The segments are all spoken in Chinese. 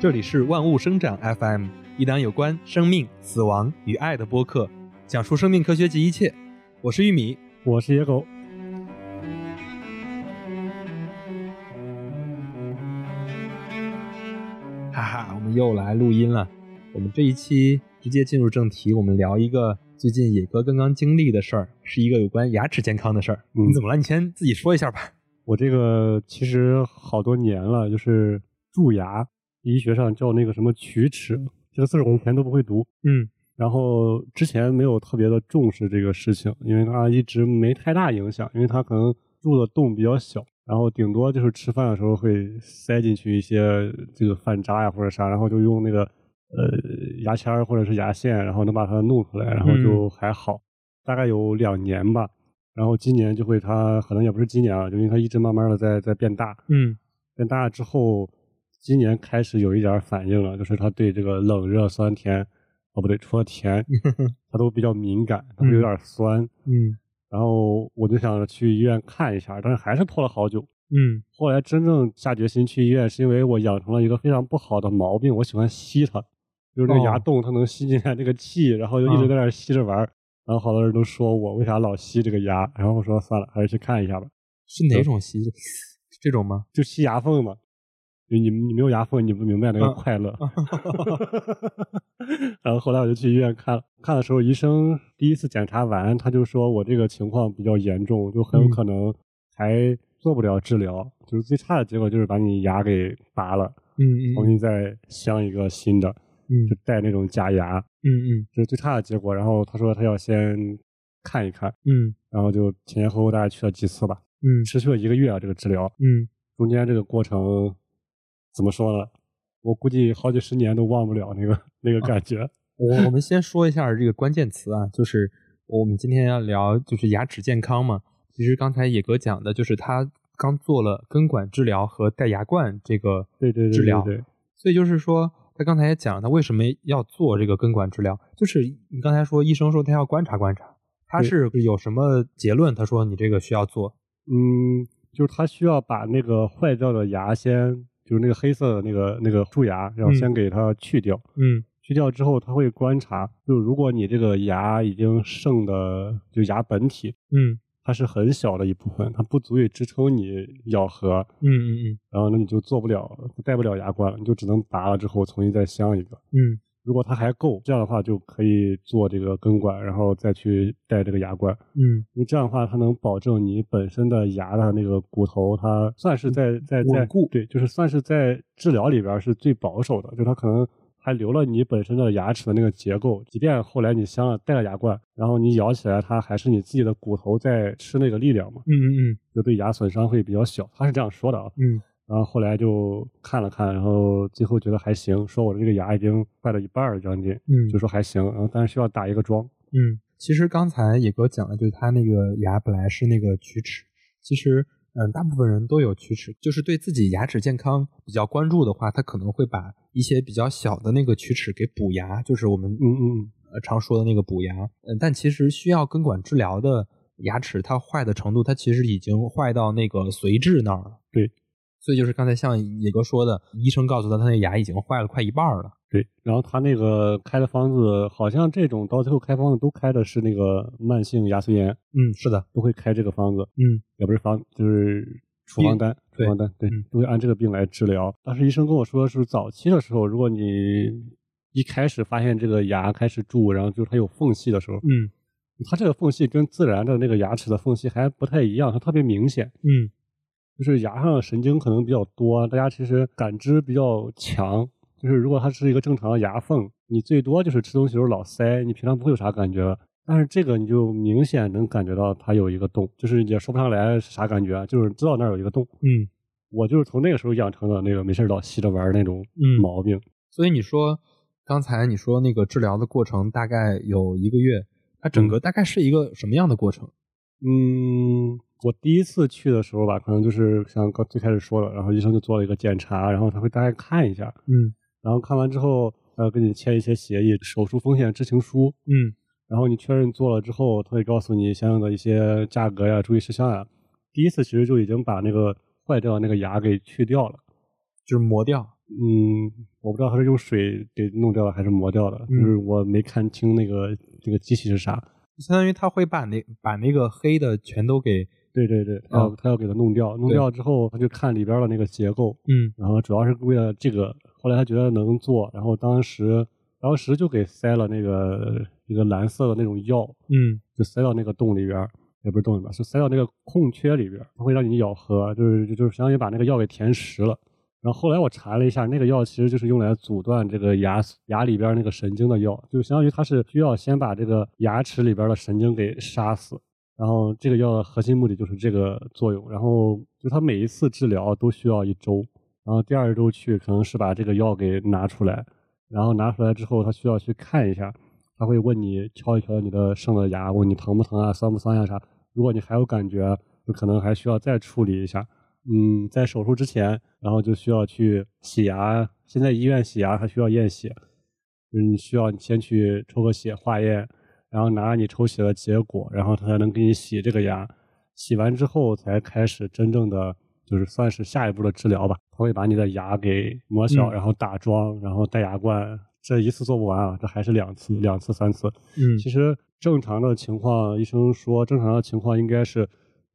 这里是万物生长 FM，一档有关生命、死亡与爱的播客，讲述生命科学及一切。我是玉米，我是野狗。哈哈，我们又来录音了。我们这一期直接进入正题，我们聊一个最近野哥刚刚经历的事儿，是一个有关牙齿健康的事儿。你怎么了？你先自己说一下吧。我这个其实好多年了，就是蛀牙。医学上叫那个什么龋齿，这个字我们以前都不会读。嗯，然后之前没有特别的重视这个事情，因为它一直没太大影响，因为它可能入的洞比较小，然后顶多就是吃饭的时候会塞进去一些这个饭渣呀或者啥，然后就用那个呃牙签或者是牙线，然后能把它弄出来，然后就还好。大概有两年吧，然后今年就会它可能也不是今年啊，就因为它一直慢慢的在在变大。嗯，变大之后。今年开始有一点反应了，就是他对这个冷热酸甜，哦不对，除了甜，他都比较敏感，他会有点酸。嗯，然后我就想着去医院看一下，但是还是拖了好久。嗯，后来真正下决心去医院，是因为我养成了一个非常不好的毛病，我喜欢吸它，就是那个牙洞它能吸进来那个气，然后就一直在那吸着玩。然后好多人都说我为啥老吸这个牙，然后我说算了，还是去看一下吧。是哪种吸？这种吗？就吸牙缝嘛。你你你没有牙缝，你不明白那个快乐。然后后来我就去医院看了，看的时候医生第一次检查完，他就说我这个情况比较严重，就很有可能还做不了治疗，就是最差的结果就是把你牙给拔了，嗯嗯，重新再镶一个新的，嗯，就带那种假牙，嗯嗯，这是最差的结果。然后他说他要先看一看，嗯，然后就前前后后大概去了几次吧，嗯，持续了一个月啊这个治疗，嗯，中间这个过程。怎么说呢？我估计好几十年都忘不了那个那个感觉。我我们先说一下这个关键词啊，就是我们今天要聊就是牙齿健康嘛。其实刚才野哥讲的就是他刚做了根管治疗和戴牙冠这个对对治疗，对。所以就是说他刚才也讲了，他为什么要做这个根管治疗？就是你刚才说医生说他要观察观察，他是有什么结论？他说你这个需要做，嗯，就是他需要把那个坏掉的牙先。就是那个黑色的那个那个蛀牙，然后先给它去掉。嗯，去掉之后，他会观察，就如果你这个牙已经剩的，就牙本体，嗯，它是很小的一部分，它不足以支撑你咬合。嗯嗯嗯。然后那你就做不了，戴不了牙冠了，你就只能拔了之后重新再镶一个。嗯。如果它还够，这样的话就可以做这个根管，然后再去戴这个牙冠。嗯，因为这样的话，它能保证你本身的牙的那个骨头，它算是在在在固。对，就是算是在治疗里边是最保守的，就它可能还留了你本身的牙齿的那个结构，即便后来你镶了戴了牙冠，然后你咬起来，它还是你自己的骨头在吃那个力量嘛。嗯嗯嗯，就对牙损伤会比较小，他是这样说的啊。嗯。然后后来就看了看，然后最后觉得还行，说我的这个牙已经坏了一半了，将近，嗯，就说还行，然后但是需要打一个桩，嗯，其实刚才野哥讲的就是他那个牙本来是那个龋齿，其实嗯，大部分人都有龋齿，就是对自己牙齿健康比较关注的话，他可能会把一些比较小的那个龋齿给补牙，就是我们嗯嗯呃常说的那个补牙，嗯，但其实需要根管治疗的牙齿，它坏的程度，它其实已经坏到那个髓质那儿了，对。所以就是刚才像野哥说的，医生告诉他他那牙已经坏了快一半了。对，然后他那个开的方子，好像这种到最后开方子都开的是那个慢性牙髓炎。嗯，是的，都会开这个方子。嗯，也不是方，就是处方单。处方单，对，都会按这个病来治疗。当时医生跟我说，是早期的时候，如果你一开始发现这个牙开始蛀，然后就是它有缝隙的时候，嗯，它这个缝隙跟自然的那个牙齿的缝隙还不太一样，它特别明显。嗯。就是牙上的神经可能比较多，大家其实感知比较强。就是如果它是一个正常的牙缝，你最多就是吃东西时候老塞，你平常不会有啥感觉。但是这个你就明显能感觉到它有一个洞，就是也说不上来是啥感觉，就是知道那儿有一个洞。嗯，我就是从那个时候养成的那个没事老吸着玩那种毛病。所以你说刚才你说那个治疗的过程大概有一个月，它整个大概是一个什么样的过程？嗯。我第一次去的时候吧，可能就是像刚最开始说的，然后医生就做了一个检查，然后他会大概看一下，嗯，然后看完之后，呃，跟你签一些协议，手术风险知情书，嗯，然后你确认做了之后，他会告诉你相应的一些价格呀、注意事项呀。第一次其实就已经把那个坏掉的那个牙给去掉了，就是磨掉，嗯，我不知道他是用水给弄掉了还是磨掉的，就是我没看清那个这个机器是啥，相当于他会把那把那个黑的全都给，对对对，他要他要给它弄掉，弄掉之后他就看里边的那个结构，嗯，然后主要是为了这个，后来他觉得能做，然后当时当时就给塞了那个一个蓝色的那种药，嗯，就塞到那个洞里边，也不是洞里边，是塞到那个空缺里边，它会让你咬合，就是就是相当于把那个药给填实了。然后后来我查了一下，那个药其实就是用来阻断这个牙牙里边那个神经的药，就相当于它是需要先把这个牙齿里边的神经给杀死。然后这个药的核心目的就是这个作用。然后就它每一次治疗都需要一周，然后第二周去可能是把这个药给拿出来，然后拿出来之后他需要去看一下，他会问你敲一敲你的剩的牙，问你疼不疼啊，酸不酸呀啥。如果你还有感觉，就可能还需要再处理一下。嗯，在手术之前，然后就需要去洗牙。现在医院洗牙还需要验血，就是你需要你先去抽个血化验，然后拿你抽血的结果，然后他才能给你洗这个牙。洗完之后才开始真正的，就是算是下一步的治疗吧。他会把你的牙给磨小，然后打桩，然后戴牙冠。这一次做不完啊，这还是两次、两次、三次。嗯，其实正常的情况，医生说正常的情况应该是。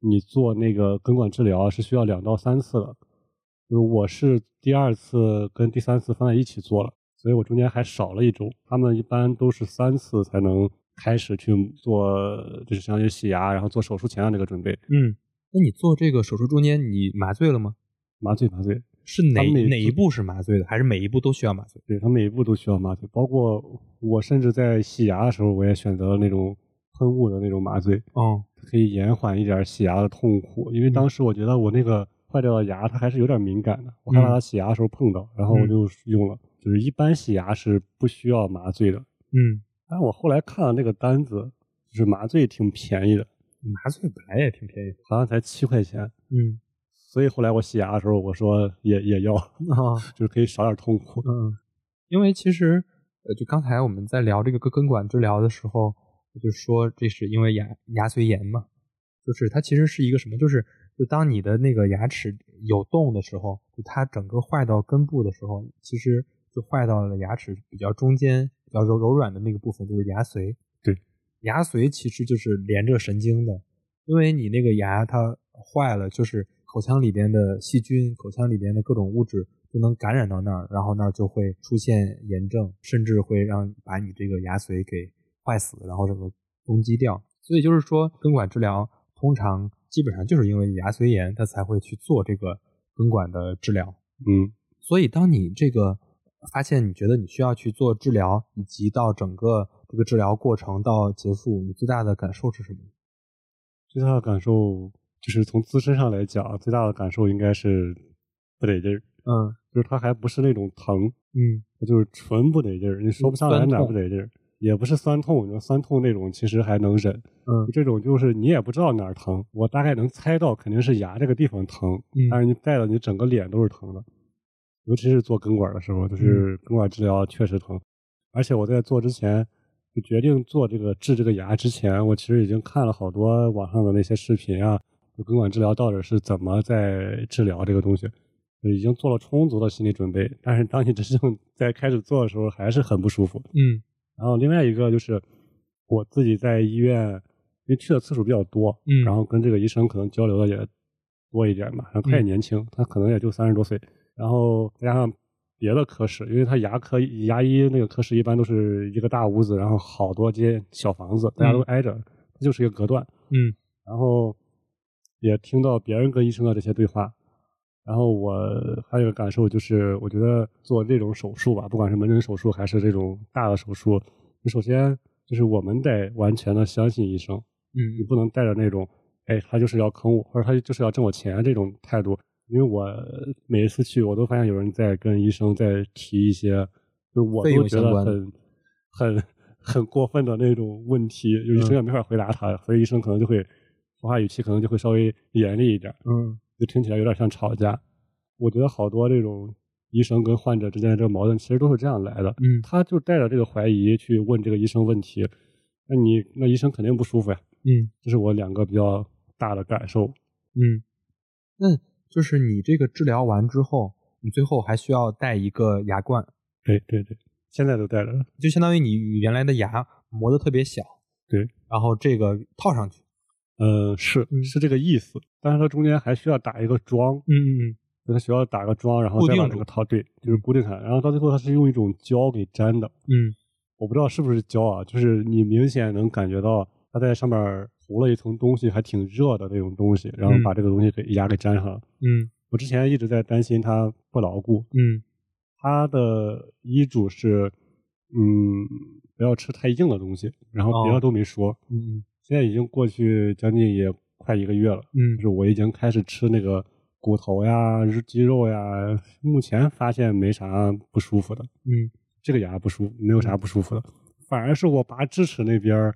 你做那个根管治疗是需要两到三次的，就是我是第二次跟第三次放在一起做了，所以我中间还少了一周。他们一般都是三次才能开始去做，就是相当于洗牙，然后做手术前的这个准备。嗯，那你做这个手术中间你麻醉了吗？麻醉，麻醉。是哪哪一步是麻醉的，还是每一步都需要麻醉？对他每一步都需要麻醉，包括我甚至在洗牙的时候，我也选择了那种。喷雾的那种麻醉，嗯，可以延缓一点洗牙的痛苦。因为当时我觉得我那个坏掉的牙，它还是有点敏感的，我害怕它洗牙的时候碰到，然后我就用了。就是一般洗牙是不需要麻醉的，嗯。但我后来看了那个单子，就是麻醉挺便宜的，麻醉本来也挺便宜，好像才七块钱，嗯。所以后来我洗牙的时候，我说也也要啊，就是可以少点痛苦，嗯。因为其实，呃，就刚才我们在聊这个根根管治疗的时候。就说这是因为牙牙髓炎嘛，就是它其实是一个什么？就是就当你的那个牙齿有洞的时候，就它整个坏到根部的时候，其实就坏到了牙齿比较中间、比较柔柔软的那个部分，就是牙髓。对，牙髓其实就是连着神经的，因为你那个牙它坏了，就是口腔里边的细菌、口腔里边的各种物质就能感染到那儿，然后那儿就会出现炎症，甚至会让把你这个牙髓给。坏死，然后这个攻击掉，所以就是说，根管治疗通常基本上就是因为牙髓炎，它才会去做这个根管的治疗。嗯，所以当你这个发现你觉得你需要去做治疗，以及到整个这个治疗过程到结束，你最大的感受是什么？最大的感受就是从自身上来讲，最大的感受应该是不得劲儿。嗯，就是它还不是那种疼，嗯，就是纯不得劲儿，你说不上来哪不得劲儿。也不是酸痛，你酸痛那种其实还能忍，嗯，这种就是你也不知道哪儿疼，我大概能猜到肯定是牙这个地方疼，嗯，但是你带了你整个脸都是疼的，尤其是做根管的时候，就是根管治疗确实疼，而且我在做之前就决定做这个治这个牙之前，我其实已经看了好多网上的那些视频啊，根管治疗到底是怎么在治疗这个东西，已经做了充足的心理准备，但是当你真正 在开始做的时候，还是很不舒服，嗯。然后另外一个就是我自己在医院，因为去的次数比较多，嗯，然后跟这个医生可能交流的也多一点嘛。然后他也年轻，他可能也就三十多岁。然后再加上别的科室，因为他牙科牙医那个科室一般都是一个大屋子，然后好多间小房子，大家都挨着，它就是一个隔断。嗯，然后也听到别人跟医生的这些对话。然后我还有个感受就是，我觉得做这种手术吧，不管是门诊手术还是这种大的手术，你首先就是我们得完全的相信医生，嗯，你不能带着那种，哎，他就是要坑我，或者他就是要挣我钱这种态度。因为我每一次去，我都发现有人在跟医生在提一些，就我都觉得很很很过分的那种问题，就医生也没法回答他，所以医生可能就会说话语气可能就会稍微严厉一点，嗯。就听起来有点像吵架，我觉得好多这种医生跟患者之间的这个矛盾，其实都是这样来的。嗯，他就带着这个怀疑去问这个医生问题，那你那医生肯定不舒服呀。嗯，这是我两个比较大的感受。嗯，那就是你这个治疗完之后，你最后还需要带一个牙冠，对对对，现在都带着。就相当于你原来的牙磨得特别小，对，然后这个套上去，呃，是是这个意思，但是它中间还需要打一个桩，嗯嗯嗯，它需要打个桩，然后再把这个套对，就是固定它，然后到最后它是用一种胶给粘的，嗯，我不知道是不是胶啊，就是你明显能感觉到它在上面糊了一层东西，还挺热的那种东西，然后把这个东西给牙给粘上了，嗯。我之前一直在担心它不牢固。嗯，他的医嘱是，嗯，不要吃太硬的东西，然后别的都没说。嗯，现在已经过去将近也快一个月了。嗯，就是我已经开始吃那个骨头呀、肌肉呀，目前发现没啥不舒服的。嗯，这个牙不舒服，没有啥不舒服的，反而是我拔智齿那边，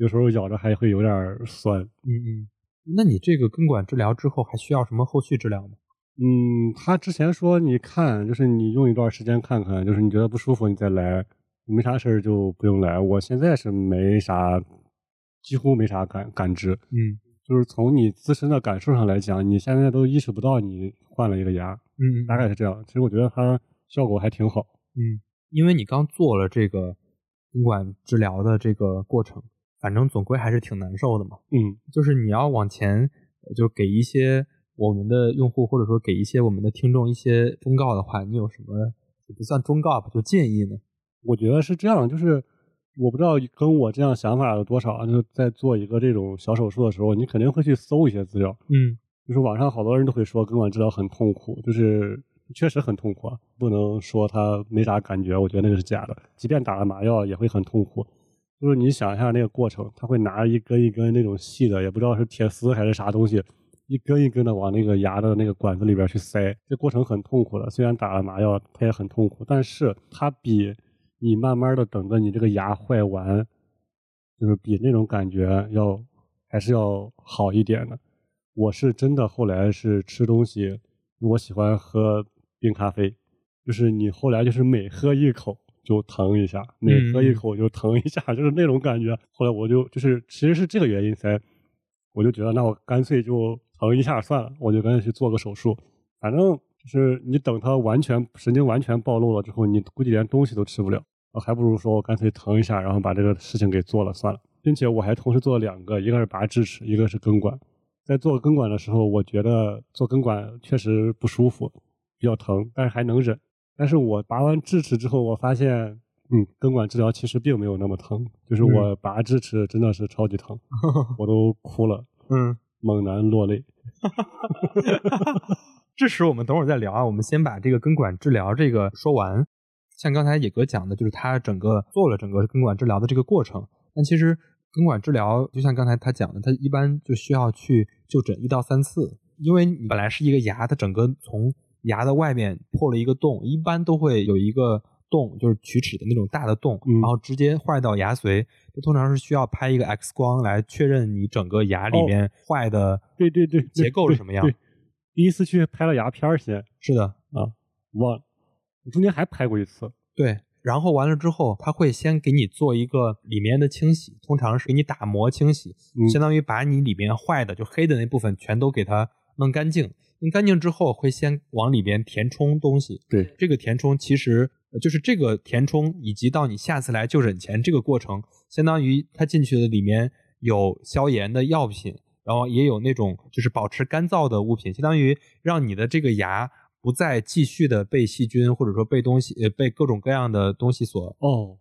有时候咬着还会有点酸。嗯嗯，那你这个根管治疗之后还需要什么后续治疗吗？嗯，他之前说你看，就是你用一段时间看看，就是你觉得不舒服你再来，没啥事儿就不用来。我现在是没啥，几乎没啥感感知。嗯，就是从你自身的感受上来讲，你现在都意识不到你换了一个牙。嗯，大概是这样。其实我觉得它效果还挺好。嗯，因为你刚做了这个根管治疗的这个过程，反正总归还是挺难受的嘛。嗯，就是你要往前，就给一些。我们的用户或者说给一些我们的听众一些忠告的话，你有什么不算忠告吧，就建议呢？我觉得是这样，就是我不知道跟我这样想法有多少，就在做一个这种小手术的时候，你肯定会去搜一些资料。嗯，就是网上好多人都会说根管治疗很痛苦，就是确实很痛苦，啊，不能说他没啥感觉，我觉得那个是假的。即便打了麻药也会很痛苦，就是你想一下那个过程，他会拿着一根一根那种细的，也不知道是铁丝还是啥东西。一根一根的往那个牙的那个管子里边去塞，这过程很痛苦的。虽然打了麻药，它也很痛苦，但是它比你慢慢的等着你这个牙坏完，就是比那种感觉要还是要好一点的。我是真的后来是吃东西，我喜欢喝冰咖啡，就是你后来就是每喝一口就疼一下，每喝一口就疼一下，就是那种感觉。后来我就就是其实是这个原因才，我就觉得那我干脆就。疼一下算了，我就干脆去做个手术。反正就是你等它完全神经完全暴露了之后，你估计连东西都吃不了。我还不如说我干脆疼一下，然后把这个事情给做了算了。并且我还同时做了两个，一个是拔智齿，一个是根管。在做根管的时候，我觉得做根管确实不舒服，比较疼，但是还能忍。但是我拔完智齿之后，我发现，嗯，根管治疗其实并没有那么疼。就是我拔智齿真的是超级疼，我都哭了。嗯。猛男落泪，智齿我们等会儿再聊啊。我们先把这个根管治疗这个说完。像刚才野哥讲的，就是他整个做了整个根管治疗的这个过程。但其实根管治疗就像刚才他讲的，他一般就需要去就诊一到三次，因为你本来是一个牙，它整个从牙的外面破了一个洞，一般都会有一个。洞就是龋齿的那种大的洞，然后直接坏到牙髓，这通常是需要拍一个 X 光来确认你整个牙里面坏的，对对对，结构是什么样。第一次去拍了牙片儿先，是的啊，忘了，中间还拍过一次。对，然后完了之后，他会先给你做一个里面的清洗，通常是给你打磨清洗，相当于把你里面坏的就黑的那部分全都给它弄干净。弄干净之后，会先往里边填充东西。对，这个填充其实。就是这个填充，以及到你下次来就诊前这个过程，相当于它进去的里面有消炎的药品，然后也有那种就是保持干燥的物品，相当于让你的这个牙不再继续的被细菌或者说被东西呃被各种各样的东西所哦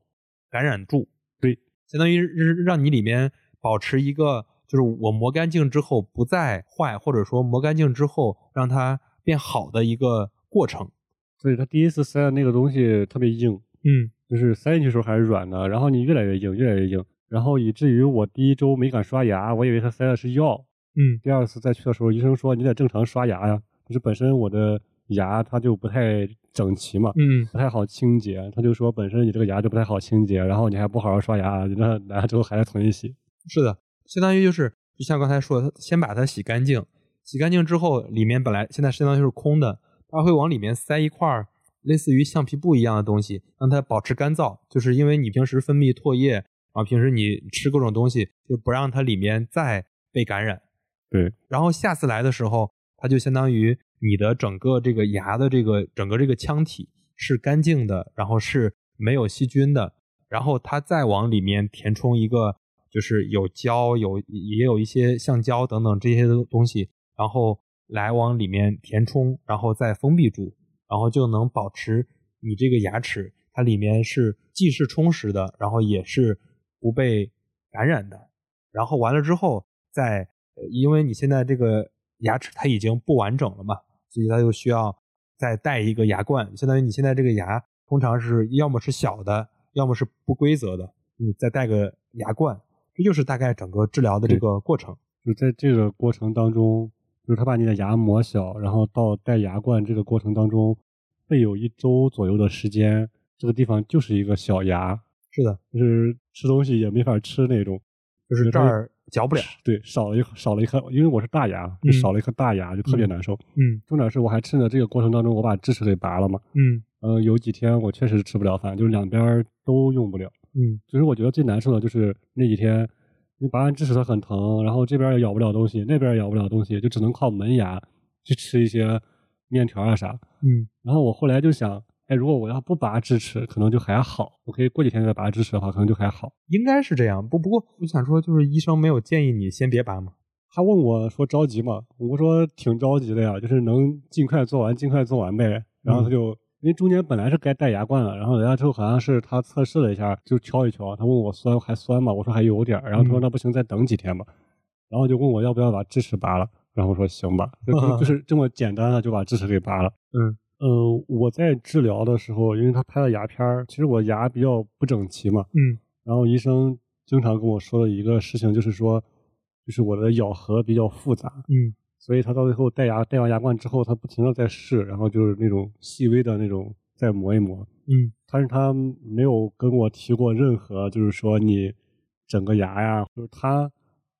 感染住。对，相当于让你里面保持一个就是我磨干净之后不再坏，或者说磨干净之后让它变好的一个过程。所以他第一次塞的那个东西特别硬，嗯，就是塞进去时候还是软的，然后你越来越硬，越来越硬，然后以至于我第一周没敢刷牙，我以为他塞的是药，嗯，第二次再去的时候，医生说你得正常刷牙呀，就是本身我的牙它就不太整齐嘛，嗯，不太好清洁，他就说本身你这个牙就不太好清洁，然后你还不好好刷牙，那来了之后还得重新洗。是的，相当于就是就像刚才说的，先把它洗干净，洗干净之后里面本来现在相当于是空的。它会往里面塞一块类似于橡皮布一样的东西，让它保持干燥。就是因为你平时分泌唾液，然后平时你吃各种东西，就不让它里面再被感染。对。然后下次来的时候，它就相当于你的整个这个牙的这个整个这个腔体是干净的，然后是没有细菌的，然后它再往里面填充一个就是有胶有也有一些橡胶等等这些东西，然后来往里面填充，然后再封闭住，然后就能保持你这个牙齿它里面是既是充实的，然后也是不被感染的。然后完了之后，再因为你现在这个牙齿它已经不完整了嘛，所以它就需要再带一个牙冠，相当于你现在这个牙通常是要么是小的，要么是不规则的，你再带个牙冠，这就是大概整个治疗的这个过程。就在这个过程当中，就是他把你的牙磨小，然后到戴牙冠这个过程当中，会有一周左右的时间，这个地方就是一个小牙，是的，就是吃东西也没法吃那种。就是这儿嚼不了，对，少了一少了一颗，因为我是大牙，就少了一颗大牙，就特别难受。嗯，重点是我还趁着这个过程当中，我把智齿给拔了嘛。嗯，呃，有几天我确实吃不了饭，就是两边都用不了。嗯，其实我觉得最难受的就是那几天，你拔完智齿它很疼，然后这边也咬不了东西，那边也咬不了东西，就只能靠门牙去吃一些面条啊啥。嗯，然后我后来就想。哎，如果我要不拔智齿，可能就还好。我可以过几天再拔智齿的话，可能就还好。应该是这样。不不过，我想说，就是医生没有建议你先别拔吗？他问我说着急吗？我说挺着急的呀，就是能尽快做完，尽快做完呗。然后他就，因为中间本来是该戴牙冠了，然后来了之后好像是他测试了一下，就敲一敲。他问我酸还酸吗？我说还有点。然后他说那不行，再等几天吧。然后就问我要不要把智齿拔了。然后我说行吧，就就 是这么简单的就把智齿给拔了。嗯。呃，我在治疗的时候，因为他拍了牙片儿，其实我牙比较不整齐嘛，嗯，然后医生经常跟我说的一个事情就是说，就是我的咬合比较复杂，嗯，所以他到最后戴牙戴完牙冠之后，他不停的在试，然后就是那种细微的那种再磨一磨，嗯，但是他没有跟我提过任何就是说你整个牙呀，就是他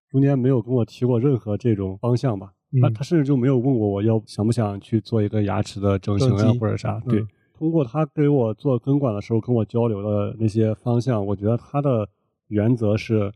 中间没有跟我提过任何这种方向吧。他他甚至就没有问过我要想不想去做一个牙齿的整形啊或者啥。对，通过他给我做根管的时候跟我交流的那些方向，我觉得他的原则是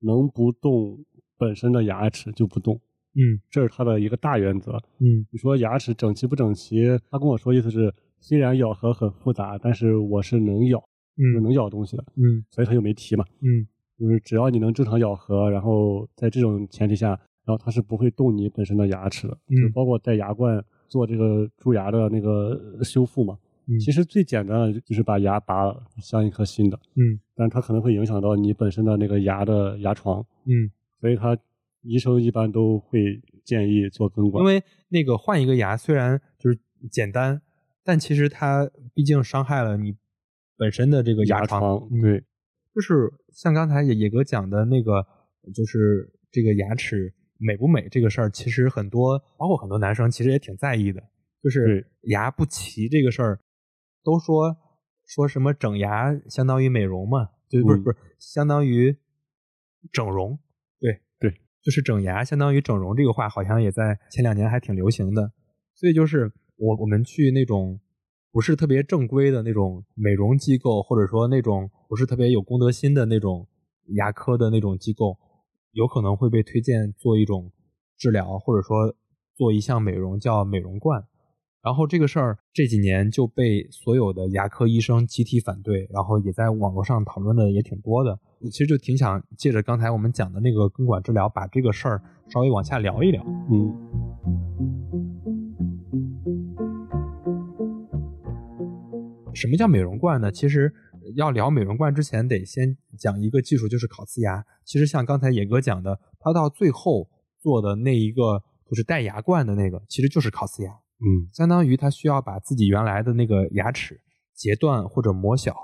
能不动本身的牙齿就不动。嗯，这是他的一个大原则。嗯，你说牙齿整齐不整齐？他跟我说意思是，虽然咬合很复杂，但是我是能咬，嗯，能咬东西的。嗯，所以他就没提嘛。嗯，就是只要你能正常咬合，然后在这种前提下。然后它是不会动你本身的牙齿的，就包括戴牙冠做这个蛀牙的那个修复嘛。其实最简单的就是把牙拔了，镶一颗新的。嗯，但它可能会影响到你本身的那个牙的牙床。嗯，所以他医生一般都会建议做根管。因为那个换一个牙虽然就是简单，但其实它毕竟伤害了你本身的这个牙床。对，就是像刚才野野哥讲的那个，就是这个牙齿。美不美这个事儿，其实很多，包括很多男生，其实也挺在意的。就是牙不齐这个事儿，都说说什么整牙相当于美容嘛？对，不是不是，相当于整容。就是整牙相当于整容这个话，好像也在前两年还挺流行的。所以就是我我们去那种不是特别正规的那种美容机构，或者说那种不是特别有公德心的那种牙科的那种机构。有可能会被推荐做一种治疗，或者说做一项美容，叫美容冠。然后这个事儿这几年就被所有的牙科医生集体反对，然后也在网络上讨论的也挺多的。其实就挺想借着刚才我们讲的那个根管治疗，把这个事儿稍微往下聊一聊。嗯，什么叫美容冠呢？其实。要聊美容冠之前，得先讲一个技术，就是烤瓷牙。其实像刚才野哥讲的，他到最后做的那一个就是戴牙冠的那个，其实就是烤瓷牙。嗯，相当于他需要把自己原来的那个牙齿截断或者磨小，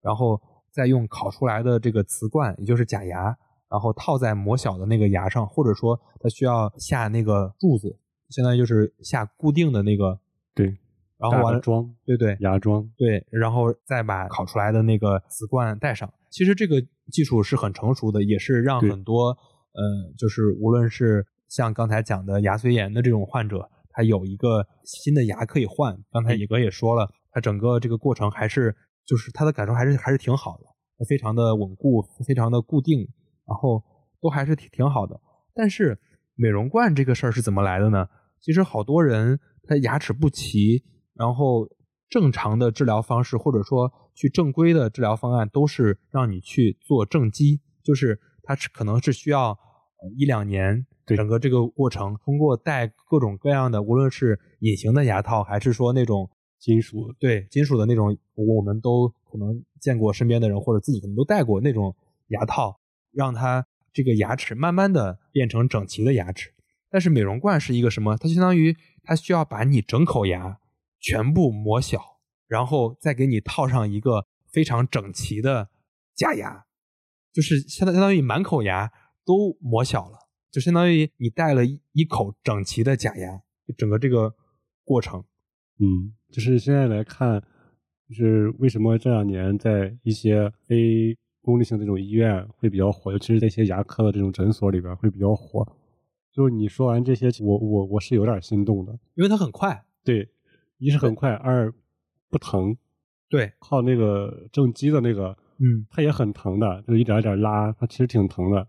然后再用烤出来的这个瓷冠，也就是假牙，然后套在磨小的那个牙上，或者说他需要下那个柱子，相当于就是下固定的那个。对。然后完了装，对对，牙装，对，然后再把烤出来的那个瓷冠戴上。其实这个技术是很成熟的，也是让很多呃，就是无论是像刚才讲的牙髓炎的这种患者，他有一个新的牙可以换。刚才野哥也说了，他整个这个过程还是就是他的感受还是还是挺好的，非常的稳固，非常的固定，然后都还是挺挺好的。但是美容冠这个事儿是怎么来的呢？其实好多人。他牙齿不齐，然后正常的治疗方式或者说去正规的治疗方案都是让你去做正畸，就是它是可能是需要呃一两年，对整个这个过程通过戴各种各样的，无论是隐形的牙套还是说那种金属对金属的那种，我们都可能见过身边的人或者自己可能都戴过那种牙套，让它这个牙齿慢慢的变成整齐的牙齿。但是美容冠是一个什么？它相当于它需要把你整口牙全部磨小，然后再给你套上一个非常整齐的假牙，就是相当相当于满口牙都磨小了，就相当于你戴了一一口整齐的假牙，就整个这个过程。嗯，就是现在来看，就是为什么这两年在一些非公立性这种医院会比较火，尤其是在一些牙科的这种诊所里边会比较火。就是你说完这些，我我我是有点心动的。因为它很快，对，一是很快，二不疼，对，靠那个正畸的那个，嗯，它也很疼的，就是一点一点拉，它其实挺疼的。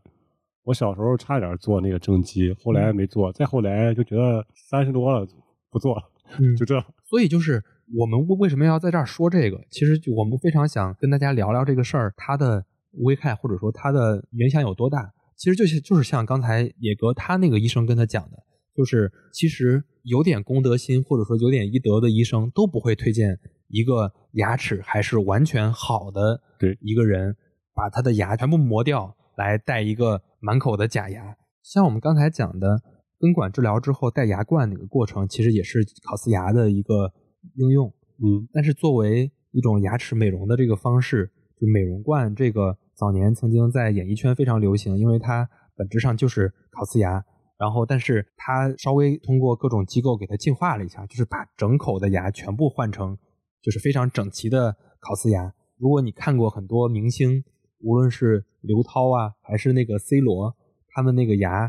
我小时候差点做那个正畸，后来没做，再后来就觉得三十多了不做了，嗯就这。所以就是我们为为什么要在这儿说这个？其实就我们非常想跟大家聊聊这个事儿，它的危害或者说它的影响有多大。其实就是就是像刚才野格他那个医生跟他讲的，就是其实有点公德心或者说有点医德的医生都不会推荐一个牙齿还是完全好的对一个人把他的牙全部磨掉来戴一个满口的假牙。像我们刚才讲的根管治疗之后戴牙冠那个过程，其实也是烤瓷牙的一个应用。嗯但是作为一种牙齿美容的这个方式，就美容冠这个早年曾经在演艺圈非常流行，因为它本质上就是烤瓷牙，然后但是它稍微通过各种机构给它进化了一下，就是把整口的牙全部换成就是非常整齐的烤瓷牙。如果你看过很多明星，无论是刘涛啊，还是那个 C 罗，他们那个牙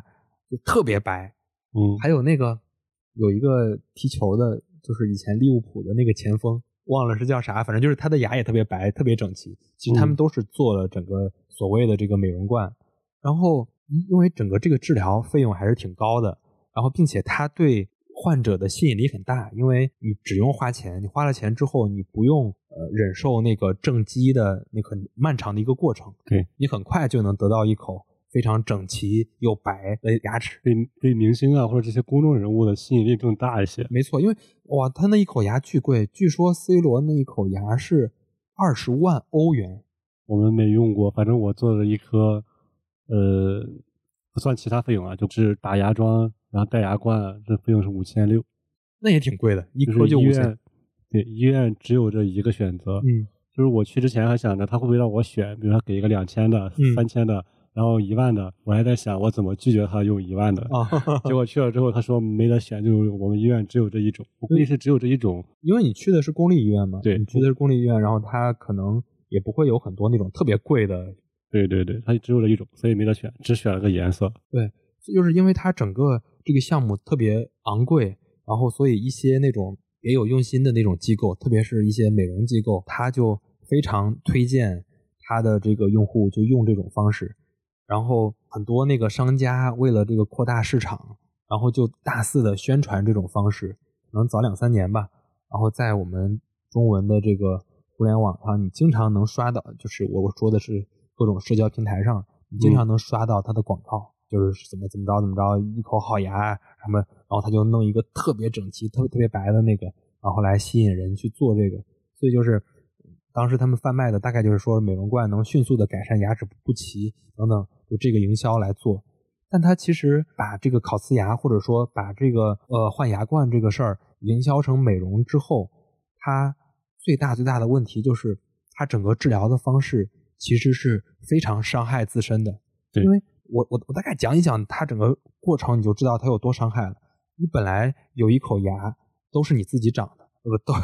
就特别白，嗯，还有那个有一个踢球的，就是以前利物浦的那个前锋，忘了是叫啥，反正就是他的牙也特别白，特别整齐。其实他们嗯。都是做了整个所谓的这个美容冠，然后因为整个这个治疗费用还是挺高的，然后并且他对患者的吸引力很大，因为你只用花钱，你花了钱之后，你不用呃忍受那个正畸的那个很漫长的一个过程，对，你很快就能得到一口非常整齐又白的牙齿。对对明星啊或者这些公众人物的吸引力更大一些。没错，因为哇，他那一口牙巨贵，据说 C 罗那一口牙是二十万欧元。我们没用过，反正我做了一颗，呃，不算其他费用啊，就是打牙桩，然后戴牙冠，这费用是五千六，那也挺贵的，一就颗就五千是医院。，对，医院只有这一个选择。嗯，就是我去之前还想着他会不会让我选，比如说给一个两千的、嗯三千的，然后一万的，我还在想我怎么拒绝他用一万的。啊，结果去了之后，他说没得选，就我们医院只有这一种。我估计是只有这一种。因为你去的是公立医院嘛，对你去的是公立医院，然后他可能也不会有很多那种特别贵的，对对对，他只有这一种，所以没得选，只选了个颜色。对，就是因为它整个这个项目特别昂贵，然后所以一些那种别有用心的那种机构，特别是一些美容机构，他就非常推荐他的这个用户就用这种方式，然后很多那个商家为了这个扩大市场，然后就大肆的宣传这种方式，可能早两三年吧，然后在我们中文的这个互联网上，你经常能刷到，就是我我说的是各种社交平台上，你经常能刷到它的广告，就是怎么怎么着怎么着，一口好牙啊什么，然后他就弄一个特别整齐、特别特别白的那个，然后来吸引人去做这个，所以就是当时他们贩卖的大概就是说美容冠能迅速的改善牙齿不齐等等，就这个营销来做。但他其实把这个烤瓷牙，或者说把这个呃换牙冠这个事儿营销成美容之后，它最大最大的问题就是它整个治疗的方式其实是非常伤害自身的。对因为我我我大概讲一讲它整个过程，你就知道它有多伤害了。你本来有一口牙都是你自己长的，呃不都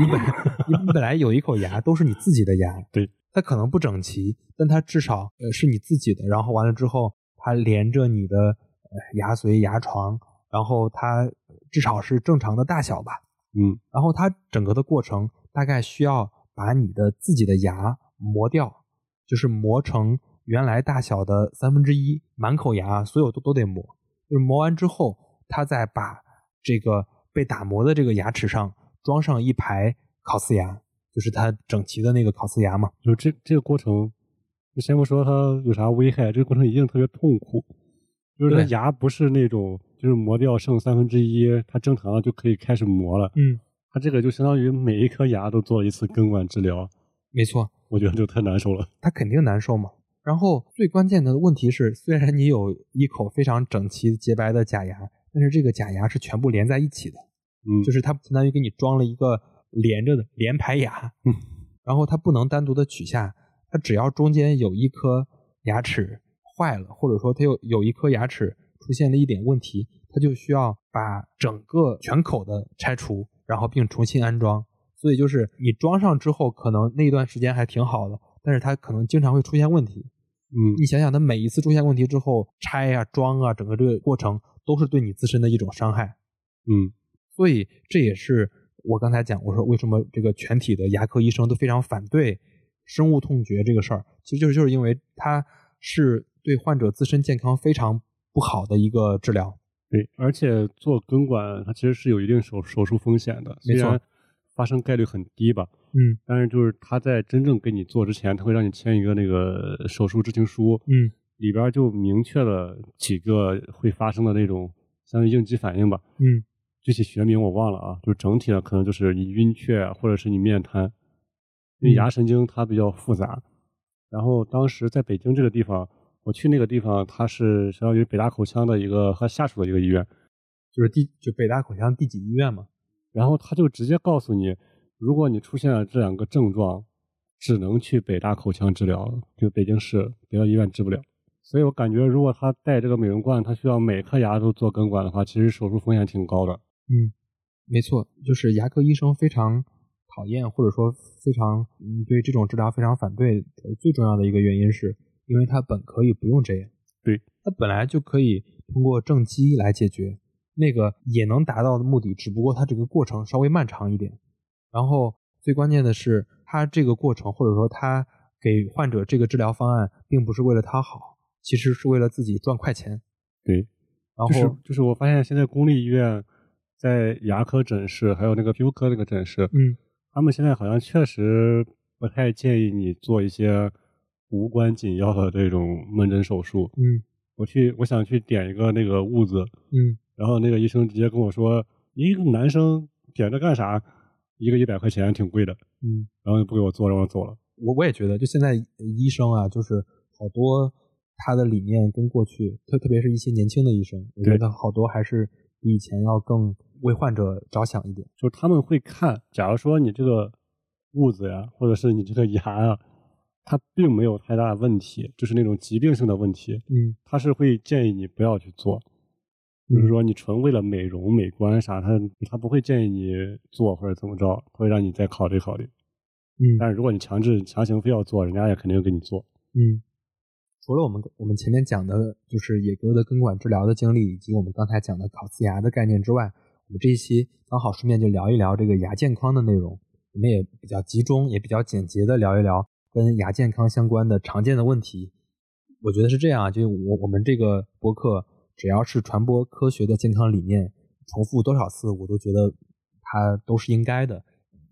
你本 你本来有一口牙都是你自己的牙，对，它可能不整齐，但它至少呃是你自己的。然后完了之后，它连着你的呃牙髓、牙床，然后它至少是正常的大小吧。嗯，然后它整个的过程大概需要把你的自己的牙磨掉，就是磨成原来大小的三分之一，满口牙所有都都得磨。就是磨完之后，他再把这个被打磨的这个牙齿上装上一排烤瓷牙，就是它整齐的那个烤瓷牙嘛。就这这个过程，就先不说它有啥危害，这个过程一定特别痛苦。就是它牙不是那种就是磨掉剩三分之一，它正常就可以开始磨了。嗯，它这个就相当于每一颗牙都做了一次根管治疗，没错，我觉得就太难受了。它肯定难受嘛。然后最关键的问题是，虽然你有一口非常整齐洁白的假牙，但是这个假牙是全部连在一起的，嗯，就是它相当于给你装了一个连着的连排牙，嗯然后它不能单独的取下，它只要中间有一颗牙齿坏了，或者说它有有一颗牙齿出现了一点问题，它就需要把整个全口的拆除，然后并重新安装。所以就是你装上之后，可能那一段时间还挺好的，但是它可能经常会出现问题。嗯你想想，它每一次出现问题之后，拆啊、装啊，整个这个过程都是对你自身的一种伤害。嗯所以这也是我刚才讲，我说为什么这个全体的牙科医生都非常反对生物痛觉这个事儿，其实就是就是因为它是对患者自身健康非常不好的一个治疗。对，而且做根管它其实是有一定手手术风险的，没错发生概率很低吧，嗯但是就是他在真正给你做之前，他会让你签一个那个手术知情书，嗯里边就明确了几个会发生的那种相当于应激反应吧，嗯具体学名我忘了啊，就是整体的可能就是你晕厥或者是你面瘫，因为嗯牙神经它比较复杂。然后当时在北京这个地方，我去那个地方，它是相当于北大口腔的一个和下属的一个医院，就是第就北大口腔第几医院嘛。然后他就直接告诉你，如果你出现了这两个症状，只能去北大口腔治疗，就北京市别的医院治不了。所以我感觉，如果他戴这个美容冠，他需要每颗牙都做根管的话，其实手术风险挺高的。嗯，没错，就是牙科医生非常讨厌，或者说非常嗯对这种治疗非常反对。呃最重要的一个原因是，因为他本可以不用这样，对，他本来就可以通过正畸来解决，那个也能达到的目的，只不过它这个过程稍微漫长一点。然后最关键的是，它这个过程或者说它给患者这个治疗方案，并不是为了他好，其实是为了自己赚快钱。对，然后、就是就是我发现现在公立医院在牙科诊室还有那个皮肤科那个诊室，嗯他们现在好像确实不太建议你做一些无关紧要的这种门诊手术。嗯我去，我想去点一个那个痦子，嗯然后那个医生直接跟我说：“你一个男生点这干啥？一个一百块钱，挺贵的。嗯。”然后就不给我做，让我走了。我我也觉得，就现在医生啊，就是好多他的理念跟过去，特特别是一些年轻的医生，我觉得好多还是比以前要更为患者着想一点。就是他们会看，假如说你这个痦子呀，或者是你这个牙啊，它并没有太大问题，就是那种疾病性的问题，嗯他是会建议你不要去做。就是说，你纯为了美容、美观啥，他他不会建议你做或者怎么着，会让你再考虑考虑。嗯但是如果你强制强行非要做，人家也肯定给你做。嗯。除了我们我们前面讲的，就是野哥的根管治疗的经历，以及我们刚才讲的烤瓷牙的概念之外，我们这一期刚好顺便就聊一聊这个牙健康的内容。我们也比较集中，也比较简洁的聊一聊跟牙健康相关的常见的问题。我觉得是这样啊，就我我们这个博客只要是传播科学的健康理念，重复多少次我都觉得它都是应该的。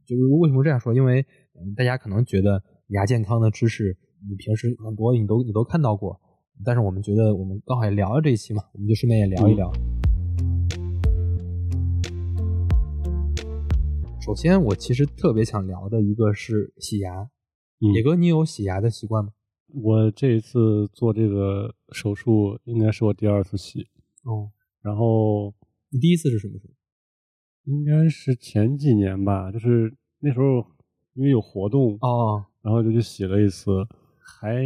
就是为什么这样说？因为嗯，大家可能觉得牙健康的知识，你平时很多你都你都看到过，但是我们觉得我们刚好也聊了这一期嘛，我们就顺便也聊一聊。首先，我其实特别想聊的一个是洗牙。嗯野哥，你有洗牙的习惯吗？我这一次做这个手术应该是我第二次洗，哦，然后你第一次是什么时候？应该是前几年吧，就是那时候因为有活动，哦，然后就去洗了一次，还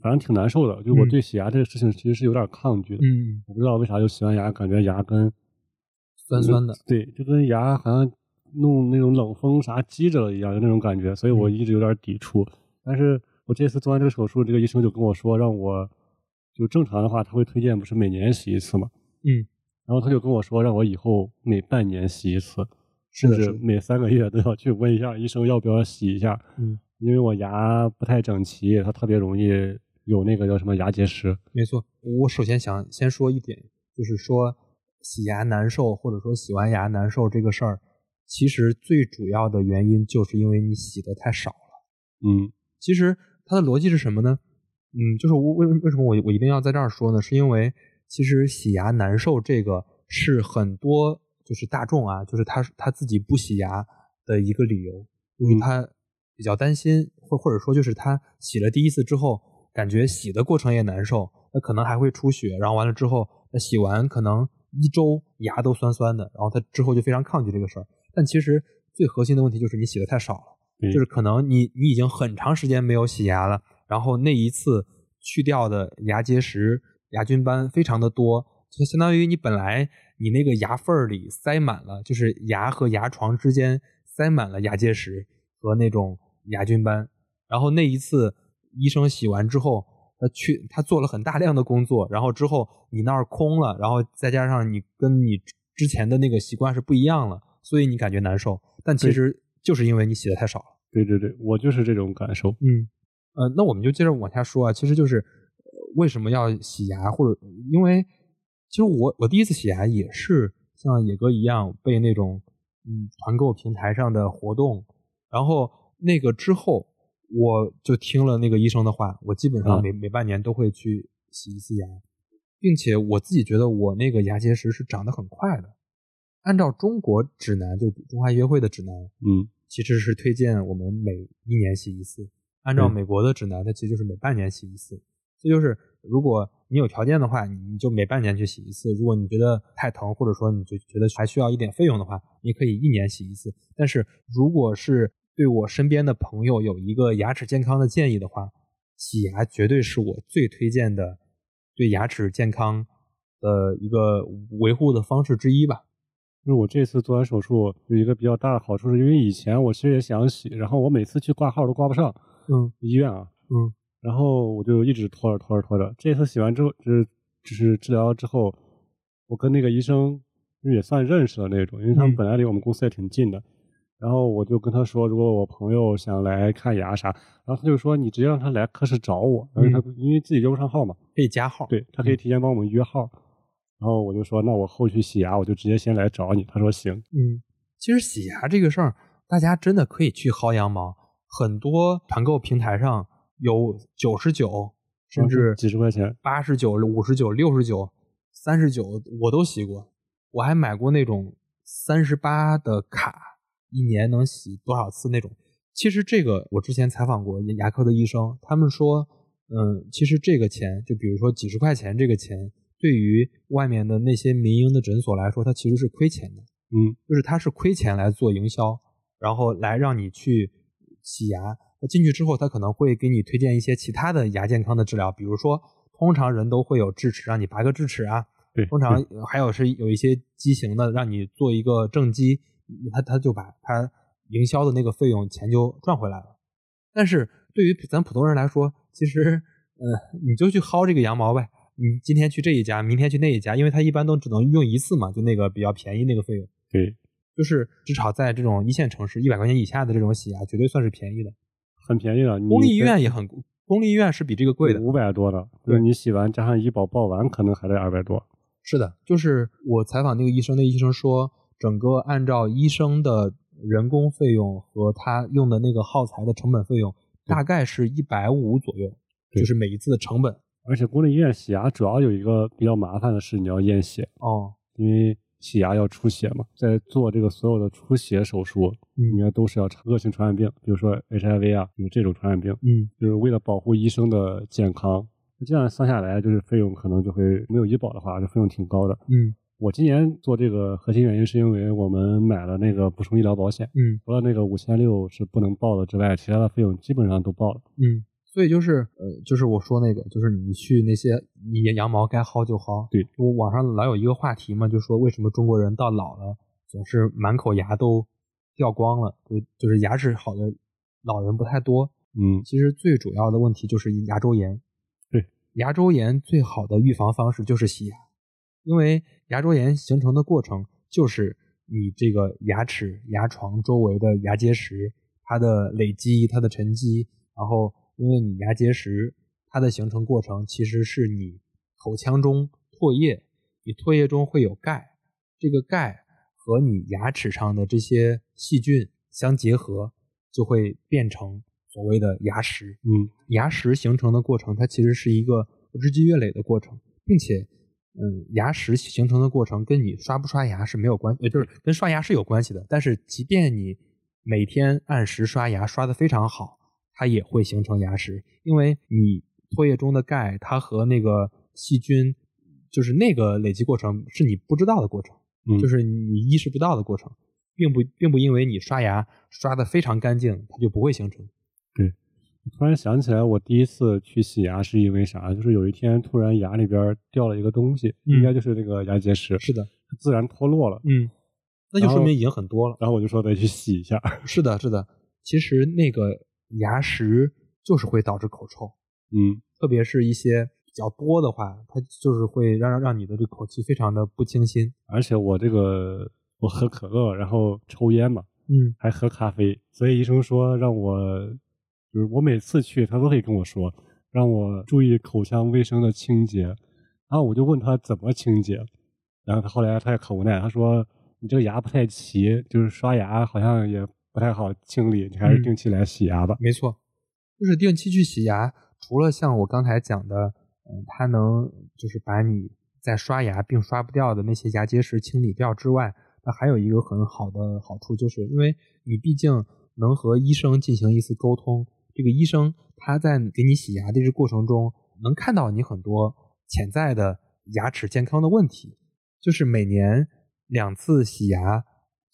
反正挺难受的。就我嗯对洗牙这个事情其实是有点抗拒的，嗯，我不知道为啥就洗完牙感觉牙根酸酸的。对，就跟牙好像弄那种冷风啥激着了一样，就那种感觉，所以我嗯一直有点抵触。但是我这次做完这个手术，这个医生就跟我说，让我就正常的话，他会推荐不是每年洗一次嘛，嗯，然后他就跟我说，让我以后每半年洗一次，甚。至每三个月都要去问一下医生要不要洗一下，嗯，因为我牙不太整齐，它特别容易有那个叫什么牙结石。没错。我首先想先说一点，就是说洗牙难受，或者说洗完牙难受这个事儿，其实最主要的原因就是因为你洗的太少了。嗯其实它的逻辑是什么呢？嗯，就是我为为什么我我一定要在这儿说呢？是因为其实洗牙难受这个是很多就是大众啊，就是他他自己不洗牙的一个理由，就是嗯他比较担心，或或者说就是他洗了第一次之后，感觉洗的过程也难受，那可能还会出血，然后完了之后，那洗完可能一周牙都酸酸的，然后他之后就非常抗拒这个事儿。但其实最核心的问题就是你洗的太少了。对就是可能你你已经很长时间没有洗牙了，然后那一次去掉的牙结石、牙菌斑非常的多，就相当于你本来你那个牙缝儿里塞满了，就是牙和牙床之间塞满了牙结石和那种牙菌斑，然后那一次医生洗完之后，他去他做了很大量的工作，然后之后你那儿空了，然后再加上你跟你之前的那个习惯是不一样了，所以你感觉难受，但其实就是因为你洗的太少了。对对对，我就是这种感受。嗯，呃，那我们就接着往下说啊，其实就是、呃为什么要洗牙，或者因为其实我我第一次洗牙也是像野哥一样被那种嗯团购平台上的活动，然后那个之后我就听了那个医生的话，我基本上啊每、每半年都会去洗一次牙，并且我自己觉得我那个牙结石是长得很快的，按照中国指南，就中华医学会的指南，嗯其实是推荐我们每一年洗一次。按照嗯美国的指南，它其实就是每半年洗一次。这就是如果你有条件的话，你就每半年去洗一次；如果你觉得太疼，或者说你就觉得还需要一点费用的话，你可以一年洗一次。但是如果是对我身边的朋友有一个牙齿健康的建议的话，洗牙绝对是我最推荐的对牙齿健康的一个维护的方式之一吧。因为我这次做完手术有一个比较大的好处，是因为以前我其实也想洗，然后我每次去挂号都挂不上，嗯医院啊，嗯然后我就一直拖着拖着拖着。这次洗完之后，就是就是治疗之后，我跟那个医生也算认识的那种，因为他们嗯本来离我们公司也挺近的。然后我就跟他说，如果我朋友想来看牙啥，然后他就说你直接让他来科室找我，因为他、因为自己约不上号嘛，可以加号。对他可以提前帮我们约号。然后我就说，那我后续洗牙我就直接先来找你。他说行。嗯，其实洗牙这个事儿，大家真的可以去薅羊毛。很多团购平台上有九十九，甚至几十块钱八十九、五十九、六十九、三十九，我都洗过。我还买过那种三十八的卡，一年能洗多少次那种。其实这个我之前采访过牙科的医生，他们说，嗯，其实这个钱，就比如说几十块钱这个钱，对于外面的那些民营的诊所来说，它其实是亏钱的。嗯就是它是亏钱来做营销，然后来让你去洗牙。那进去之后，他可能会给你推荐一些其他的牙健康的治疗，比如说，通常人都会有智齿，让你拔个智齿啊。对，通常还有是有一些畸形的，让你做一个正畸，他他就把他营销的那个费用钱就赚回来了。但是对于咱普通人来说，其实呃，你就去薅这个羊毛呗。你今天去这一家，明天去那一家，因为他一般都只能用一次嘛，就那个比较便宜那个费用。对，就是至少在这种一线城市，一百块钱以下的这种洗牙，绝对算是便宜的。很便宜的。公立医院也很，公立医院是比这个贵的。五百多的，就是你洗完加上医保报完，可能还得二百多。是的，就是我采访那个医生，那医生说，整个按照医生的人工费用和他用的那个耗材的成本费用，大概是一百五左右，就是每一次的成本。而且公立医院洗牙主要有一个比较麻烦的是，你要验血，哦，因为洗牙要出血嘛，在做这个所有的出血手术，嗯应该都是要查恶性传染病，比如说 HIV 啊，有这种传染病，嗯就是为了保护医生的健康。这样算下来，就是费用可能就会没有医保的话，这费用挺高的。嗯我今年做这个核心原因是因为我们买了那个补充医疗保险，嗯除了那个五千六是不能报的之外，其他的费用基本上都报了。嗯，所以就是呃，就是我说那个，就是你去那些你羊毛该薅就薅。对，我网上老有一个话题嘛，就说为什么中国人到老了总是满口牙都掉光了，就就是牙齿好的老人不太多。嗯，其实最主要的问题就是牙周炎。对，牙周炎最好的预防方式就是洗牙，因为牙周炎形成的过程就是你这个牙齿、牙床周围的牙结石它的累积、它的沉积，然后因为你牙结石它的形成过程其实是你口腔中唾液，你唾液中会有钙，这个钙和你牙齿上的这些细菌相结合，就会变成所谓的牙石。嗯牙石形成的过程，它其实是一个日积月累的过程，并且，嗯，牙石形成的过程跟你刷不刷牙是没有关，呃就是跟刷牙是有关系的。但是，即便你每天按时刷牙，刷得非常好，它也会形成牙石，因为你唾液中的钙，它和那个细菌，就是那个累积过程是你不知道的过程，嗯，就是你意识不到的过程，并不并不因为你刷牙刷的非常干净，它就不会形成。对突然想起来，我第一次去洗牙是因为啥？就是有一天突然牙里边掉了一个东西，嗯应该就是那个牙结石，是的，它自然脱落了。嗯，那就说明已经很多了。然后我就说得去洗一下。是的，是的。其实那个牙石就是会导致口臭，嗯特别是一些比较多的话，它就是会让让让你的这口气非常的不清新。而且我这个我喝可乐，然后抽烟嘛，嗯还喝咖啡，所以医生说让我，就是我每次去他都会跟我说，让我注意口腔卫生的清洁。然后我就问他怎么清洁，然后他后来他也可无奈，他说你这个牙不太齐，就是刷牙好像也不太好清理，你还是嗯。定期来洗牙吧。没错，就是定期去洗牙，除了像我刚才讲的，嗯，它能就是把你在刷牙并刷不掉的那些牙结石清理掉之外，那还有一个很好的好处，就是因为你毕竟能和医生进行一次沟通，这个医生他在给你洗牙的这个过程中，能看到你很多潜在的牙齿健康的问题，就是每年两次洗牙，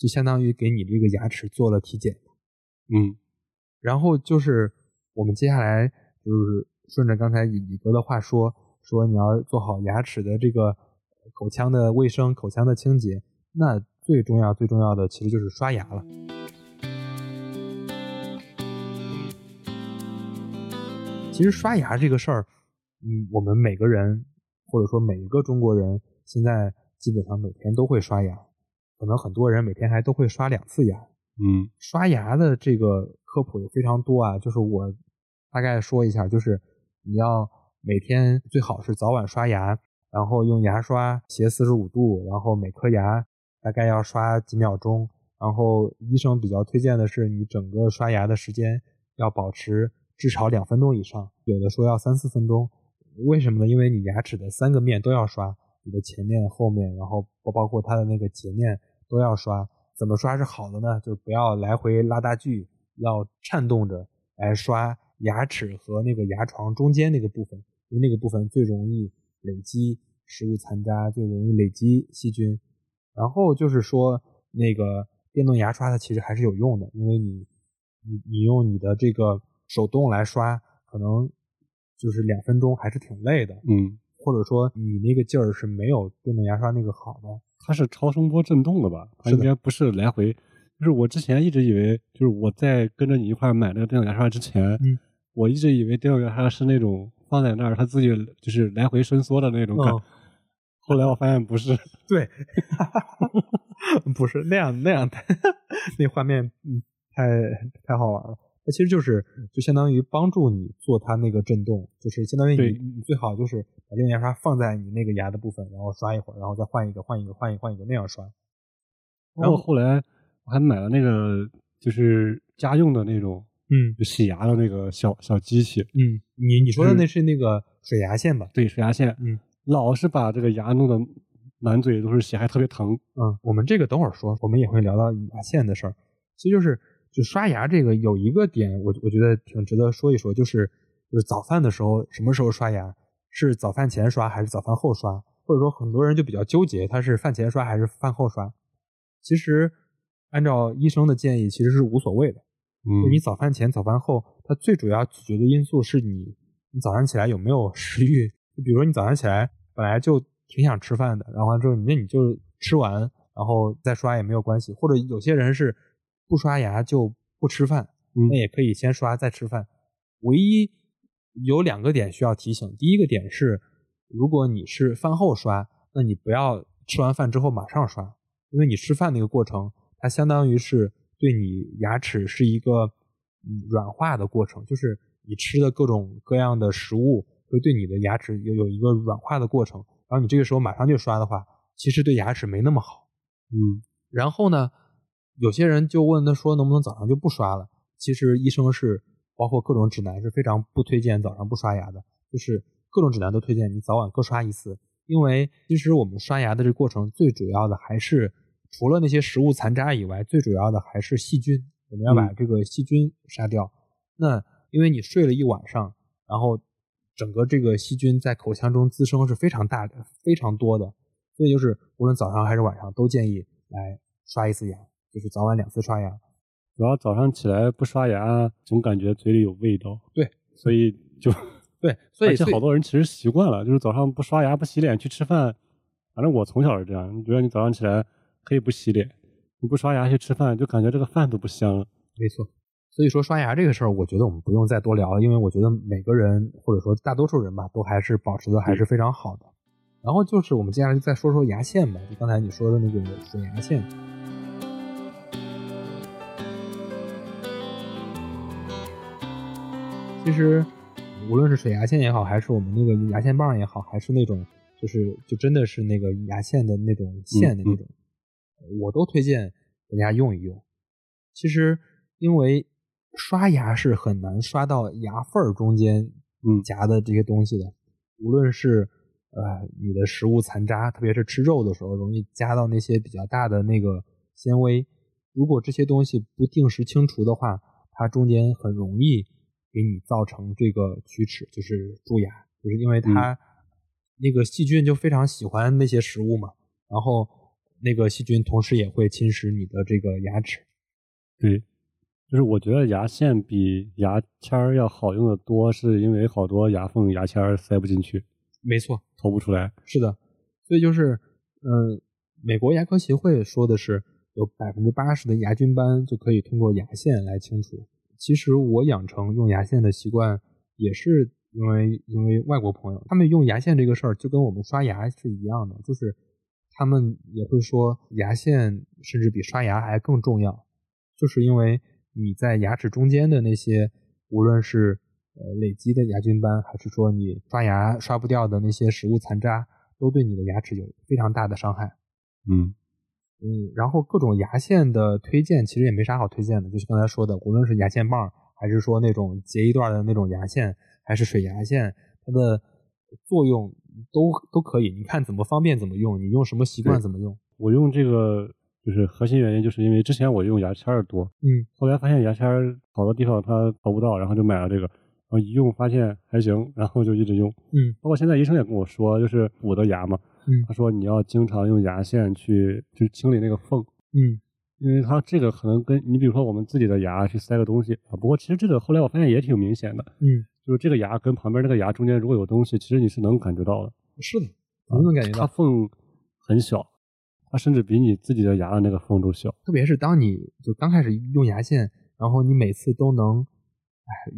就相当于给你这个牙齿做了体检。嗯然后就是我们接下来就是顺着刚才乙乙哥的话说，说你要做好牙齿的这个口腔的卫生、口腔的清洁，那最重要、最重要的其实就是刷牙了。其实刷牙这个事儿，嗯，我们每个人或者说每一个中国人现在基本上每天都会刷牙，可能很多人每天还都会刷两次牙。嗯刷牙的这个科普也非常多啊，就是我大概说一下，就是你要每天最好是早晚刷牙，然后用牙刷斜四十五度，然后每颗牙大概要刷几秒钟，然后医生比较推荐的是你整个刷牙的时间要保持至少两分钟以上，有的说要三四分钟。为什么呢？因为你牙齿的三个面都要刷，你的前面、后面，然后包包括它的那个截面都要刷。怎么刷是好的呢？就是不要来回拉大锯，要颤动着来刷牙齿和那个牙床中间那个部分，因为那个部分最容易累积食物残渣，最容易累积细菌。然后就是说，那个电动牙刷它其实还是有用的，因为你你你用你的这个手动来刷，可能就是两分钟还是挺累的，嗯，或者说你那个劲儿是没有电动牙刷那个好的。它是超声波震动的吧？它应该不是来回。就是我之前一直以为，就是我在跟着你一块儿买那个电动牙刷之前，嗯我一直以为电动牙刷是那种放在那儿它自己就是来回伸缩的那种感。嗯后来我发现不是，对，不是那样那样，那 画面嗯太太好玩了。它其实就是就相当于帮助你做它那个震动，就是相当于对你你最好就是把电动牙刷放在你那个牙的部分，然后刷一会儿，然后再换一个换一个换一个换一个那样刷。然后后来我还买了那个就是家用的那种嗯就洗牙的那个小小机器，嗯，你你说的那是那个水牙线吧？对，水牙线，嗯老是把这个牙弄得满嘴都是血，还特别疼。嗯，我们这个等会儿说，我们也会聊到牙线的事儿。其实就是就刷牙这个有一个点，我我觉得挺值得说一说，就是就是早饭的时候什么时候刷牙？是早饭前刷还是早饭后刷？或者说很多人就比较纠结，他是饭前刷还是饭后刷？其实按照医生的建议，其实是无所谓的。嗯就你早饭前、早饭后，它最主要取决的因素是你你早上起来有没有食欲。就比如说你早上起来本来就挺想吃饭的，然后完之后那你就吃完，然后再刷也没有关系。或者有些人是不刷牙就不吃饭，嗯那也可以先刷再吃饭。唯一有两个点需要提醒，第一个点是，如果你是饭后刷，那你不要吃完饭之后马上刷，因为你吃饭那个过程，它相当于是对你牙齿是一个嗯软化的过程，就是你吃的各种各样的食物会对你的牙齿有有一个软化的过程，然后你这个时候马上就刷的话，其实对牙齿没那么好。嗯然后呢，有些人就问他说能不能早上就不刷了？其实医生是包括各种指南是非常不推荐早上不刷牙的，就是各种指南都推荐你早晚各刷一次，因为其实我们刷牙的这个过程最主要的还是除了那些食物残渣以外，最主要的还是细菌，我们要把嗯。这个细菌杀掉。那因为你睡了一晚上，然后整个这个细菌在口腔中滋生是非常大的、非常多的，所以就是无论早上还是晚上都建议来刷一次牙，就是早晚两次刷牙。主要早上起来不刷牙，总感觉嘴里有味道。对，所以就 对，所以而且好多人其实习惯了，就是早上不刷牙不洗脸去吃饭。反正我从小是这样，你觉得你早上起来可以不洗脸，你不刷牙去吃饭，就感觉这个饭都不香了。没错。所以说刷牙这个事儿，我觉得我们不用再多聊了，因为我觉得每个人或者说大多数人吧，都还是保持的还是非常好的。然后就是我们接下来再说说牙线吧，就刚才你说的那个水牙线。其实无论是水牙线也好，还是我们那个牙线棒也好，还是那种就是就真的是那个牙线的那种线的那种，我都推荐大家用一用。其实因为刷牙是很难刷到牙缝儿中间嗯夹的这些东西的，无论是呃你的食物残渣，特别是吃肉的时候，容易夹到那些比较大的那个纤维。如果这些东西不定时清除的话，它中间很容易给你造成这个龋齿，就是蛀牙，就是因为它、那个细菌就非常喜欢那些食物嘛，然后那个细菌同时也会侵蚀你的这个牙齿。对，就是我觉得牙线比牙签儿要好用的多，是因为好多牙缝牙签儿塞不进去，没错，掏不出来。是的，所以就是，嗯、美国牙科协会说的是有百分之八十的牙菌斑就可以通过牙线来清除。其实我养成用牙线的习惯，也是因为因为外国朋友他们用牙线这个事儿就跟我们刷牙是一样的，就是他们也会说牙线甚至比刷牙还更重要，就是因为你在牙齿中间的那些，无论是呃累积的牙菌斑，还是说你刷牙刷不掉的那些食物残渣，都对你的牙齿有非常大的伤害。嗯嗯，然后各种牙线的推荐其实也没啥好推荐的，就是刚才说的，无论是牙线棒，还是说那种截一段的那种牙线，还是水牙线，它的作用都都可以，你看怎么方便怎么用，你用什么习惯怎么用。我用这个就是核心原因，就是因为之前我用牙签儿多，嗯后来发现牙签儿好多地方它找不到，然后就买了这个，然后一用发现还行，然后就一直用。嗯包括现在医生也跟我说，就是我的牙嘛，嗯他说你要经常用牙线去去清理那个缝，嗯因为它这个可能跟你比如说我们自己的牙去塞个东西啊，不过其实这个后来我发现也挺明显的，嗯，就是这个牙跟旁边那个牙中间如果有东西，其实你是能感觉到的，是的，我能感觉到。它缝很小，它甚至比你自己的牙的那个缝都小。特别是当你就刚开始用牙线，然后你每次都能，哎，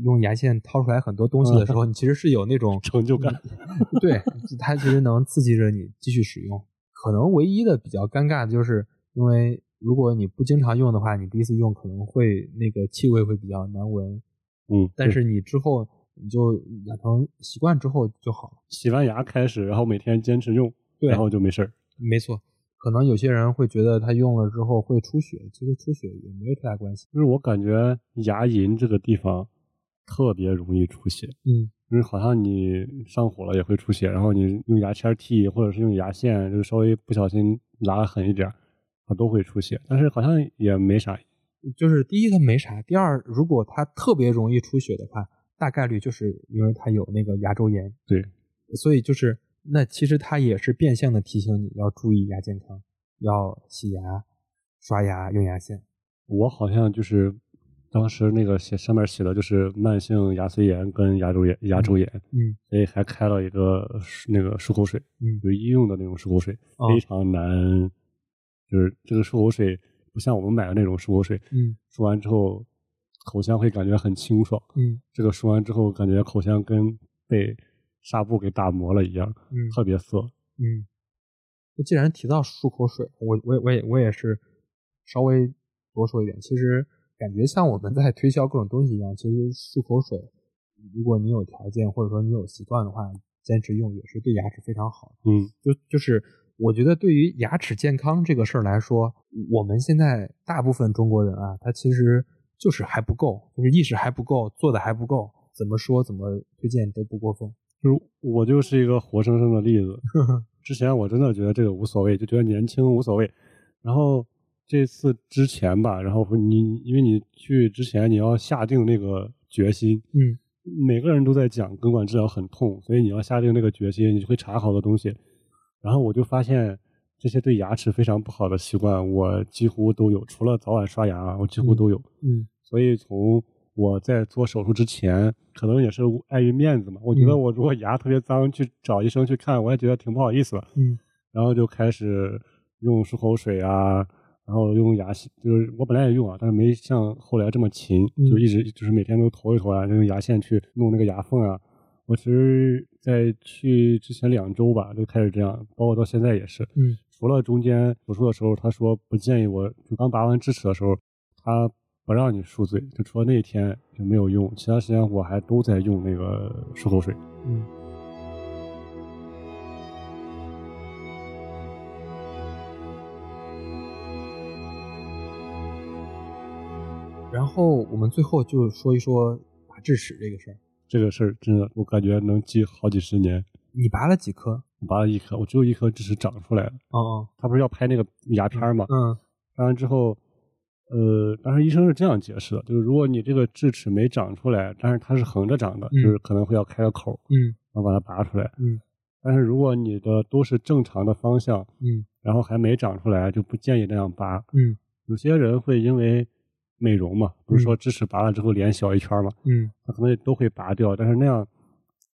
用牙线掏出来很多东西的时候，你其实是有那种成就感。对，它其实能刺激着你继续使用。可能唯一的比较尴尬的就是，因为如果你不经常用的话，你第一次用可能会那个气味会比较难闻，嗯，但是你之后你就养成习惯之后就好了。洗完牙开始，然后每天坚持用，然后就没事儿。没错，可能有些人会觉得他用了之后会出血，其实出血也没有太大关系。就是我感觉牙龈这个地方特别容易出血，嗯，就是好像你上火了也会出血，然后你用牙签剔或者是用牙线，就是稍微不小心拉的狠一点儿，它都会出血，但是好像也没啥。就是第一它没啥，第二如果它特别容易出血的话，大概率就是因为它有那个牙周炎，对，所以就是那其实它也是变相的提醒你要注意牙健康，要洗牙、刷牙、用牙线。我好像就是当时那个写上面写的就是慢性牙髓炎跟牙周炎、牙周炎，嗯所以还开了一个那个漱口水，嗯就医用的那种漱口水，哦非常难，就是这个漱口水不像我们买的那种漱口水，嗯漱完之后口腔会感觉很清爽，嗯这个漱完之后感觉口腔跟被纱布给打磨了一样，嗯特别涩。嗯。那既然提到漱口水，我我我也我也是稍微多说一点。其实感觉像我们在推销各种东西一样，其实漱口水，如果你有条件或者说你有习惯的话，坚持用也是对牙齿非常好的。嗯就就是我觉得对于牙齿健康这个事儿来说，我们现在大部分中国人啊，他其实就是还不够，就是意识还不够，做的还不够，怎么说怎么推荐都不过分。就是我就是一个活生生的例子。之前我真的觉得这个无所谓，就觉得年轻无所谓。然后这次之前吧，然后你因为你去之前你要下定那个决心，嗯，每个人都在讲根管治疗很痛，所以你要下定那个决心，你就会查好多东西。然后我就发现这些对牙齿非常不好的习惯，我几乎都有，除了早晚刷牙，我几乎都有。嗯，所以从我在做手术之前，可能也是碍于面子嘛。我觉得我如果牙特别脏，去找医生去看，我也觉得挺不好意思的。嗯，然后就开始用漱口水啊，然后用牙线，就是我本来也用啊，但是没像后来这么勤，就一直就是每天都投一投啊，用牙线去弄那个牙缝啊。我其实在去之前两周吧，就开始这样，包括到现在也是。嗯，除了中间手术的时候，他说不建议我，就刚拔完智齿的时候，他。不让你漱嘴，就除了那一天就没有用，其他时间我还都在用那个漱口水。嗯。然后我们最后就说一说拔智齿这个事儿。这个事儿真的，我感觉能记好几十年。你拔了几颗？我拔了一颗，我只有一颗智齿长出来了。哦哦。他不是要拍那个牙片吗？嗯。拍完之后。呃，当时医生是这样解释的，就是如果你这个智齿没长出来，但是它是横着长的，就是可能会要开个口，嗯，然后把它拔出来，嗯，但是如果你的都是正常的方向，嗯，然后还没长出来，就不建议那样拔，嗯，有些人会因为美容嘛，不是说智齿拔了之后脸小一圈嘛，嗯，他可能都会拔掉，但是那样，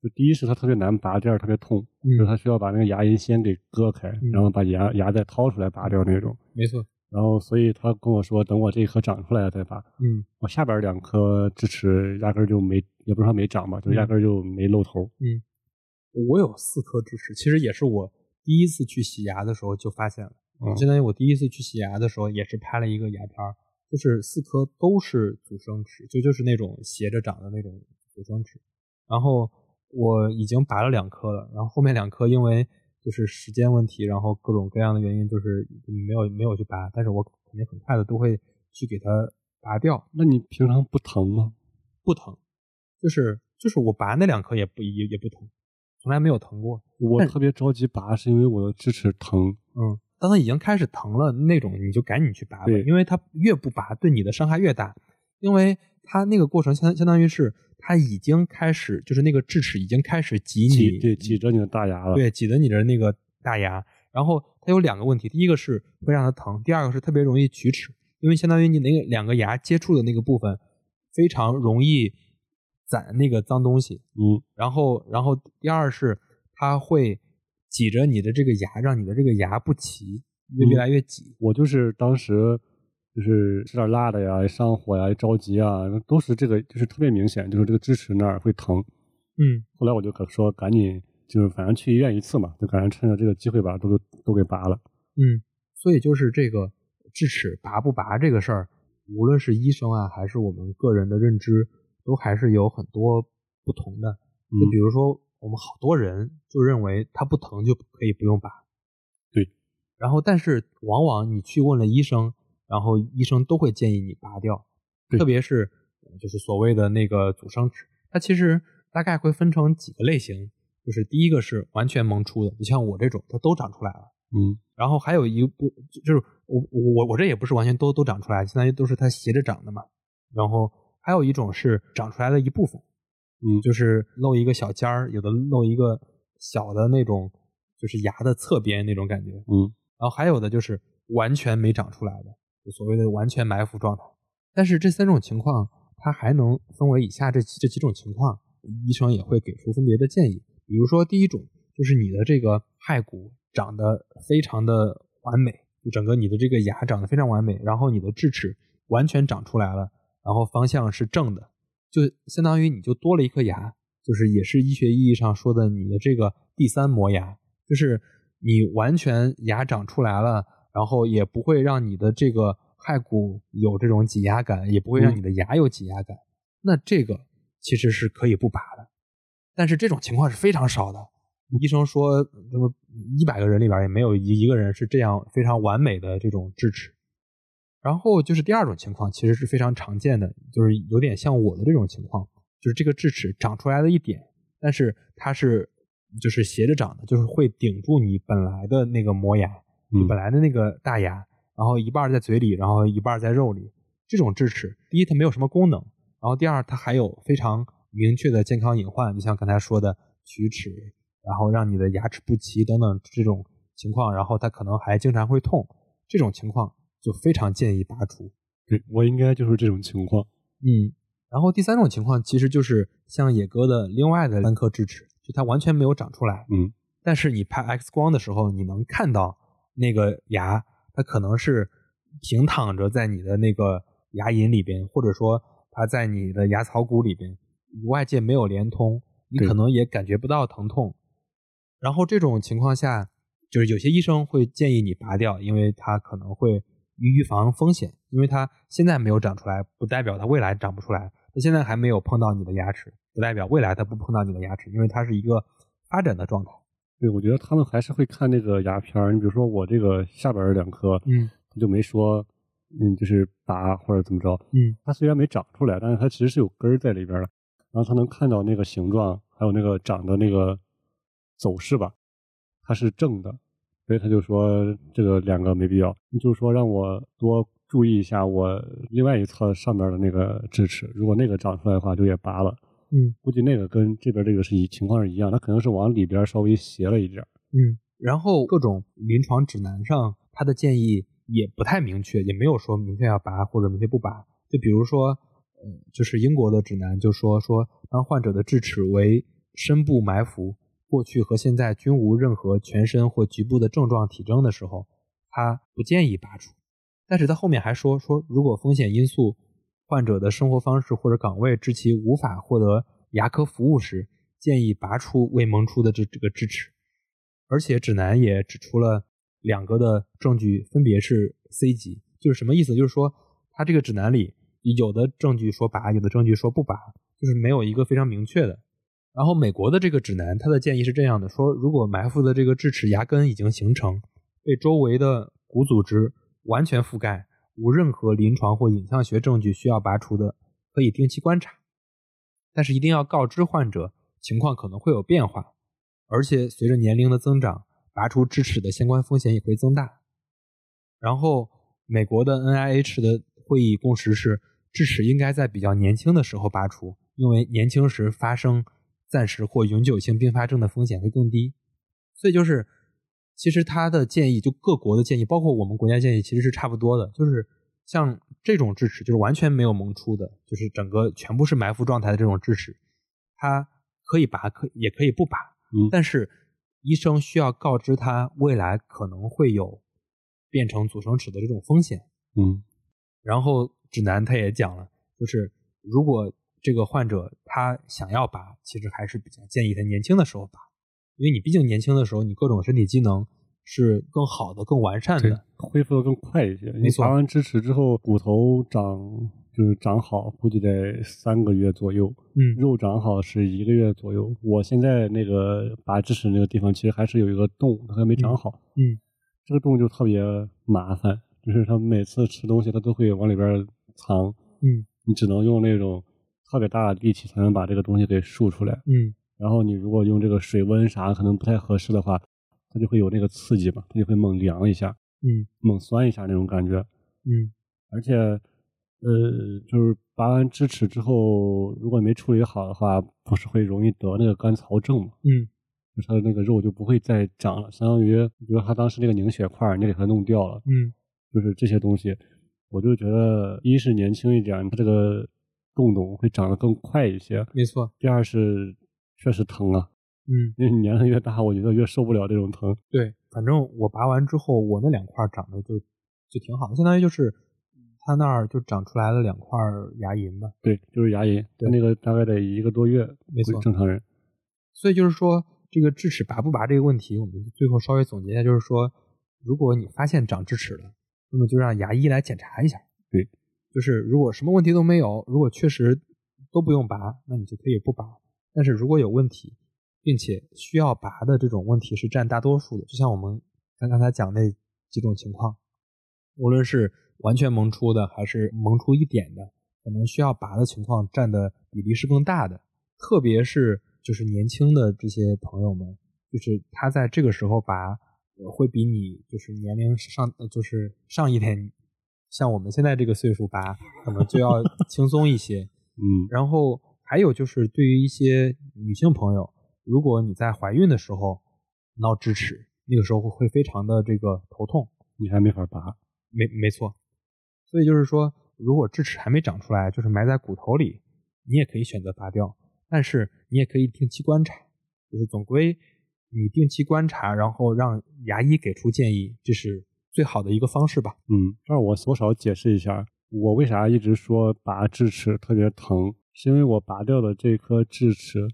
就第一是它特别难拔，第二特别痛，就是他需要把那个牙龈先给割开，然后把牙牙再掏出来拔掉那种，没错。然后，所以他跟我说，等我这一颗长出来了再拔。嗯，我下边两颗智齿压根就没，也不是说没长吧，就压根就没露头。嗯，我有四颗智齿，其实也是我第一次去洗牙的时候就发现了。嗯，相当于我第一次去洗牙的时候也是拍了一个牙片就是四颗都是阻生齿，就就是那种斜着长的那种阻生齿。然后我已经拔了两颗了，然后后面两颗因为。就是时间问题，然后各种各样的原因，就是没有没有去拔，但是我肯定很快的都会去给它拔掉。那你平常不疼吗？不疼，就是就是我拔那两颗也不也也不疼，从来没有疼过。我特别着急拔，是因为我的智齿疼。嗯，当它已经开始疼了那种，你就赶紧去拔吧，因为它越不拔对你的伤害越大，因为它那个过程相相当于是。它已经开始，就是那个智齿已经开始挤你，对，挤着你的大牙了。对，挤着你的那个大牙。然后它有两个问题，第一个是会让它疼，第二个是特别容易龋齿，因为相当于你那个两个牙接触的那个部分非常容易攒那个脏东西。嗯。然后，然后第二是它会挤着你的这个牙，让你的这个牙不齐，越越来越挤。我就是当时。就是吃点辣的呀，上火呀，着急啊，都是这个，就是特别明显，就是这个智齿那儿会疼。嗯，后来我就可说，赶紧就是反正去医院一次嘛，就赶紧趁着这个机会把都都给拔了。嗯，所以就是这个智齿拔不拔这个事儿，无论是医生啊，还是我们个人的认知，都还是有很多不同的。就比如说，我们好多人就认为它不疼就可以不用拔。对。然后，但是往往你去问了医生。然后医生都会建议你拔掉，特别是就是所谓的那个阻生齿，它其实大概会分成几个类型，就是第一个是完全萌出的，你像我这种，它都长出来了，嗯，然后还有一部就是我我我这也不是完全都都长出来，相当于都是它斜着长的嘛，然后还有一种是长出来的一部分，嗯，就是露一个小尖儿，有的露一个小的那种，就是牙的侧边那种感觉，嗯，然后还有的就是完全没长出来的。所谓的完全埋伏状态，但是这三种情况，它还能分为以下这这几种情况，医生也会给出分别的建议。比如说，第一种就是你的这个骸骨长得非常的完美，就整个你的这个牙长得非常完美，然后你的智齿完全长出来了，然后方向是正的，就相当于你就多了一颗牙，就是也是医学意义上说的你的这个第三磨牙，就是你完全牙长出来了。然后也不会让你的这个骸骨有这种挤压感，也不会让你的牙有挤压感。那这个其实是可以不拔的，但是这种情况是非常少的。医生说，那么一百个人里边也没有一一个人是这样非常完美的这种智齿。然后就是第二种情况，其实是非常常见的，就是有点像我的这种情况，就是这个智齿长出来了一点，但是它是就是斜着长的，就是会顶住你本来的那个磨牙，你本来的那个大牙，然后一半在嘴里，然后一半在肉里。这种智齿，第一它没有什么功能，然后第二它还有非常明确的健康隐患，就像刚才说的龋齿，然后让你的牙齿不齐等等这种情况，然后它可能还经常会痛，这种情况就非常建议拔除。对我应该就是这种情况。嗯，然后第三种情况其实就是像野哥的另外的三颗智齿，就它完全没有长出来。嗯，但是你拍 X 光的时候，你能看到那个牙，它可能是平躺着在你的那个。牙龈里边，或者说它在你的牙槽骨里边，与外界没有连通，你可能也感觉不到疼痛。然后这种情况下，就是有些医生会建议你拔掉，因为它可能会预防风险。因为它现在没有长出来，不代表它未来长不出来。它现在还没有碰到你的牙齿，不代表未来它不碰到你的牙齿，因为它是一个发展的状态。对，我觉得他们还是会看那个牙片儿。你比如说我这个下边两颗，嗯，他就没说。嗯，就是拔或者怎么着，嗯，它虽然没长出来，但是它其实是有根儿在里边的，然后它能看到那个形状，还有那个长的那个走势吧，它是正的，所以他就说这个两个没必要，就是说让我多注意一下我另外一侧上面的那个智齿，如果那个长出来的话就也拔了，嗯，估计那个跟这边这个是一情况是一样，它可能是往里边稍微斜了一点，嗯，然后各种临床指南上他的建议。也不太明确，也没有说明确要拔或者明确不拔。就比如说，呃，就是英国的指南就说说，当患者的智齿为深部埋伏，过去和现在均无任何全身或局部的症状体征的时候，他不建议拔除。但是他后面还说说，如果风险因素、患者的生活方式或者岗位致其无法获得牙科服务时，建议拔出未萌出的这这个智齿。而且指南也指出了。两个的证据分别是 C 级，就是什么意思？就是说，它这个指南里有的证据说拔，有的证据说不拔，就是没有一个非常明确的。然后美国的这个指南，它的建议是这样的：说如果埋伏的这个智齿牙根已经形成，被周围的骨组织完全覆盖，无任何临床或影像学证据需要拔除的，可以定期观察，但是一定要告知患者情况可能会有变化，而且随着年龄的增长。拔除智齿的相关风险也会增大。然后，美国的 NIH 的会议共识是，智齿应该在比较年轻的时候拔除，因为年轻时发生暂时或永久性并发症的风险会更低。所以，就是其实他的建议，就各国的建议，包括我们国家建议，其实是差不多的。就是像这种智齿，就是完全没有萌出的，就是整个全部是埋伏状态的这种智齿，它可以拔，可也可以不拔。嗯，但是。医生需要告知他未来可能会有变成阻生齿的这种风险。嗯，然后指南他也讲了，就是如果这个患者他想要拔，其实还是比较建议他年轻的时候拔，因为你毕竟年轻的时候你各种身体机能是更好的、更完善的，恢复的更快一些。没错，拔完智齿之后，骨头长。就是长好，估计得三个月左右。嗯，肉长好是一个月左右。我现在那个拔智齿那个地方，其实还是有一个洞，它还没长好。嗯，这个洞就特别麻烦，就是他每次吃东西，他都会往里边藏。嗯，你只能用那种特别大的力气才能把这个东西给竖出来。嗯，然后你如果用这个水温啥可能不太合适的话，它就会有那个刺激嘛，它就会猛凉一下。嗯，猛酸一下那种感觉。嗯，而且。呃，就是拔完智齿之后，如果没处理好的话，不是会容易得那个干槽症嘛？嗯，就它的那个肉就不会再长了，相当于，比如它当时那个凝血块，你给它弄掉了，嗯，就是这些东西，我就觉得，一是年轻一点，它这个洞洞会长得更快一些，没错。第二是确实疼啊，嗯，因为年龄越大，我觉得越受不了这种疼。对，反正我拔完之后，我那两块长得就就挺好的，相当于就是。他那儿就长出来了两块牙龈吧？对，就是牙龈。对，那个大概得一个多月，没错，正常人。所以就是说，这个智齿拔不拔这个问题，我们最后稍微总结一下，就是说，如果你发现长智齿了，那么就让牙医来检查一下。对，就是如果什么问题都没有，如果确实都不用拔，那你就可以不拔。但是如果有问题，并且需要拔的这种问题是占大多数的。就像我们刚刚才讲那几种情况，无论是完全萌出的，还是萌出一点的，可能需要拔的情况占的比例是更大的。特别是就是年轻的这些朋友们，就是他在这个时候拔，会比你就是年龄上就是上一点，像我们现在这个岁数拔，可能就要轻松一些。嗯，然后还有就是对于一些女性朋友，如果你在怀孕的时候闹智齿，那个时候会非常的这个头痛，你还没法拔。没没错。所以就是说，如果智齿还没长出来，就是埋在骨头里，你也可以选择拔掉。但是你也可以定期观察，就是总归你定期观察，然后让牙医给出建议，这是最好的一个方式吧。嗯，这儿我多少解释一下，我为啥一直说拔智齿特别疼，是因为我拔掉的这颗智齿，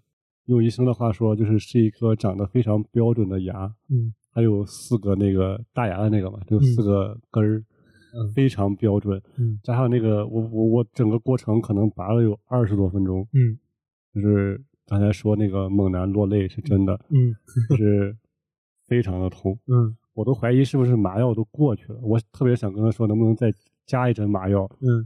用医生的话说，就是是一颗长得非常标准的牙。嗯，还有四个那个大牙的那个嘛，就四个根儿，嗯非常标准。嗯加上那个，我我我整个过程可能拔了有二十多分钟。嗯就是刚才说那个猛男落泪是真的，嗯就是非常的痛，嗯我都怀疑是不是麻药都过去了。我特别想跟他说，能不能再加一针麻药？嗯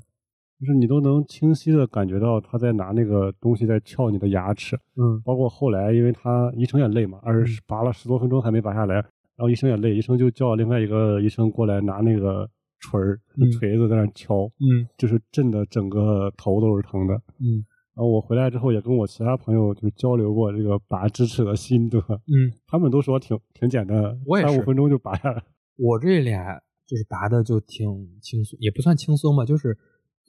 就是你都能清晰的感觉到他在拿那个东西在撬你的牙齿，嗯包括后来，因为他医生也累嘛，二十拔了十多分钟还没拔下来，然后医生也累，医生就叫另外一个医生过来拿那个锤儿、嗯锤子在那敲，嗯就是震的整个头都是疼的。嗯然后我回来之后也跟我其他朋友就交流过这个拔智齿的心得，嗯，他们都说挺挺简单的，我也是三五分钟就拔下来。我这俩就是拔的就挺轻松，也不算轻松吧，就是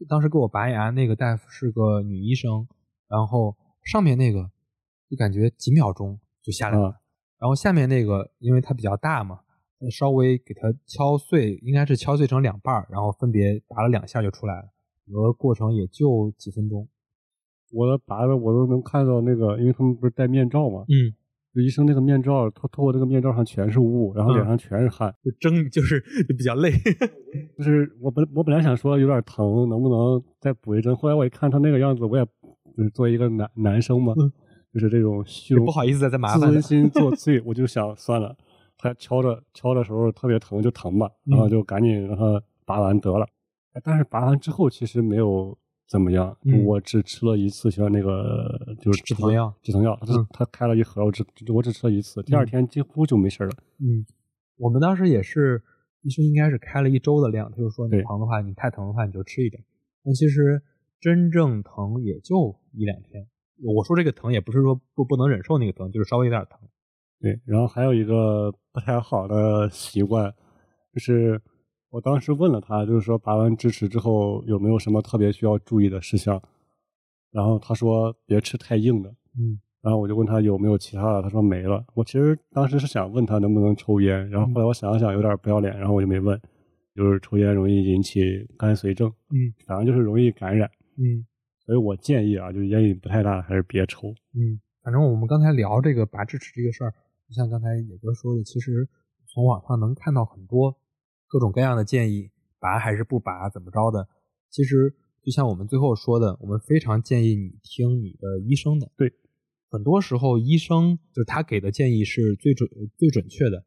当时给我拔牙那个大夫是个女医生，然后上面那个就感觉几秒钟就下来了，啊然后下面那个因为它比较大嘛，稍微给它敲碎，应该是敲碎成两半儿，然后分别拔了两下就出来了，整个过程也就几分钟。我的拔的我都能看到那个，因为他们不是戴面罩嘛，嗯，医生那个面罩，透透过这个面罩上全是雾，然后脸上全是汗。就蒸就是就比较累。就是我本我本来想说有点疼，能不能再补一针？后来我一看他那个样子，我也就是作为一个男男生嘛，嗯就是这种虚荣不好意思再再麻烦自尊心作祟，我就想算了，他敲着敲的时候特别疼就疼吧，然后嗯就赶紧让他拔完得了。哎但是拔完之后其实没有怎么样，嗯我只吃了一次像那个就是止疼药止疼药，他嗯他开了一盒，我只我只吃了一次，第二嗯天几乎就没事了。嗯，我们当时也是，医生应该是开了一周的量，他就说你疼的话，你太疼的话你就吃一点。但其实真正疼也就一两天。我说这个疼也不是说不不能忍受那个疼，就是稍微有点疼。对，然后还有一个不太好的习惯，就是我当时问了他，就是说拔完智齿之后有没有什么特别需要注意的事项，然后他说别吃太硬的，嗯然后我就问他有没有其他的，他说没了。我其实当时是想问他能不能抽烟，然后后来我想了想有点不要脸，然后我就没问，就是抽烟容易引起肝髓症，嗯反正就是容易感染，嗯所以我建议啊，就是烟瘾不太大还是别抽。嗯，反正我们刚才聊这个拔智齿这个事儿，就像刚才野哥说的，其实从网上能看到很多各种各样的建议，拔还是不拔，怎么着的。其实就像我们最后说的，我们非常建议你听你的医生的。对，很多时候医生就是他给的建议是最准最准确的。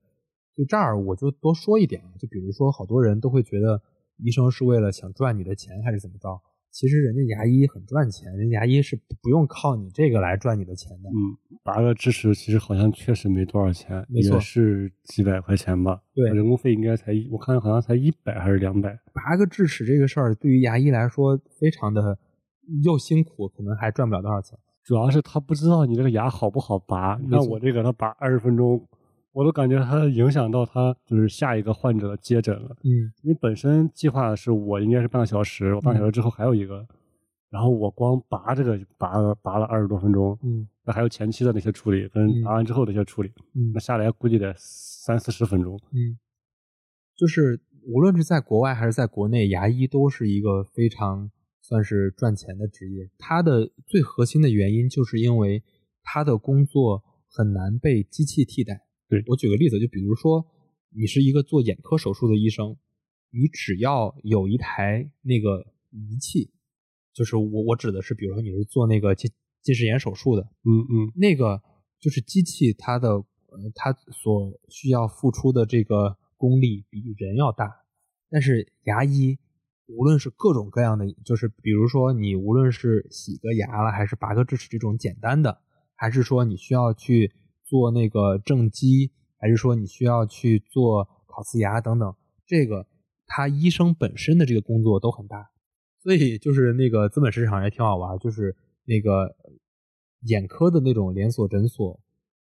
就这儿我就多说一点啊，就比如说好多人都会觉得医生是为了想赚你的钱还是怎么着，其实人家牙医很赚钱，人家牙医是不用靠你这个来赚你的钱的。嗯，拔个智齿其实好像确实没多少钱，也是几百块钱吧。对人工费应该才，我看好像才一百还是两百。拔个智齿这个事儿，对于牙医来说非常的又辛苦，可能还赚不了多少钱。主要是他不知道你这个牙好不好拔。你没错看我这个，他拔二十分钟，我都感觉他影响到他就是下一个患者接诊了。嗯因为本身计划是我应该是半个小时，我半个小时之后还有一个，然后我光拔这个拔了拔了二十多分钟，嗯那还有前期的那些处理跟嗯拔完之后的一些处理，嗯那下来估计得三四十分钟。嗯，就是无论是在国外还是在国内，牙医都是一个非常算是赚钱的职业。它的最核心的原因就是因为他的工作很难被机器替代。对。我举个例子，就比如说你是一个做眼科手术的医生，你只要有一台那个仪器，就是我我指的是，比如说你是做那个近近视眼手术的，嗯嗯，那个就是机器它的呃它所需要付出的这个功力比人要大，但是牙医无论是各种各样的，就是比如说你无论是洗个牙了，还是拔个智齿这种简单的，还是说你需要去做那个正畸，还是说你需要去做烤瓷牙等等，这个他医生本身的这个工作都很大，所以就是那个资本市场也挺好玩，就是那个眼科的那种连锁诊所，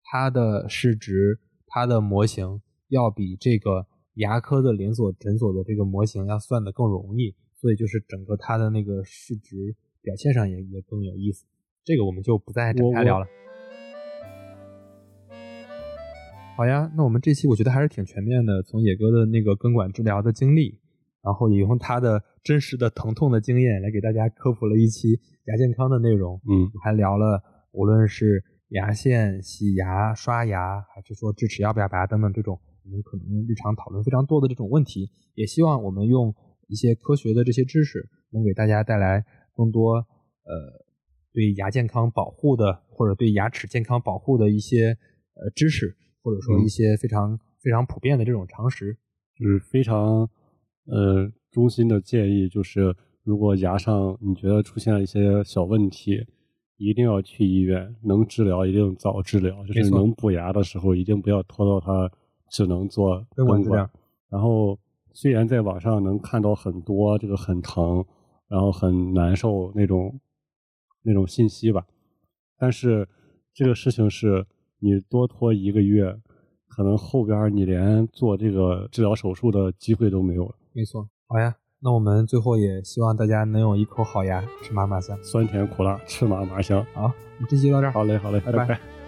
它的市值、它的模型要比这个牙科的连锁诊所的这个模型要算的更容易，所以就是整个它的那个市值表现上也也更有意思。这个我们就不再展开聊了。好呀，那我们这期我觉得还是挺全面的，从野哥的那个根管治疗的经历，然后也用他的真实的疼痛的经验来给大家科普了一期牙健康的内容。嗯，还聊了无论是牙线、洗牙、刷牙，还是说智齿要不要拔等等这种我们可能日常讨论非常多的这种问题，也希望我们用一些科学的这些知识，能给大家带来更多呃对牙健康保护的或者对牙齿健康保护的一些呃知识。或者说一些非常非常普遍的这种常识，就是非常呃衷心的建议，就是如果牙上你觉得出现了一些小问题，一定要去医院，能治疗一定早治疗，就是能补牙的时候一定不要拖到它只能做根管治疗。然后虽然在网上能看到很多这个很疼，然后很难受那种那种信息吧，但是这个事情是。你多拖一个月，可能后边你连做这个治疗手术的机会都没有了。没错，好呀，那我们最后也希望大家能有一口好牙，吃嘛嘛香，酸甜苦辣，吃嘛嘛香。好，我们这期到这儿。好嘞，好嘞，拜拜。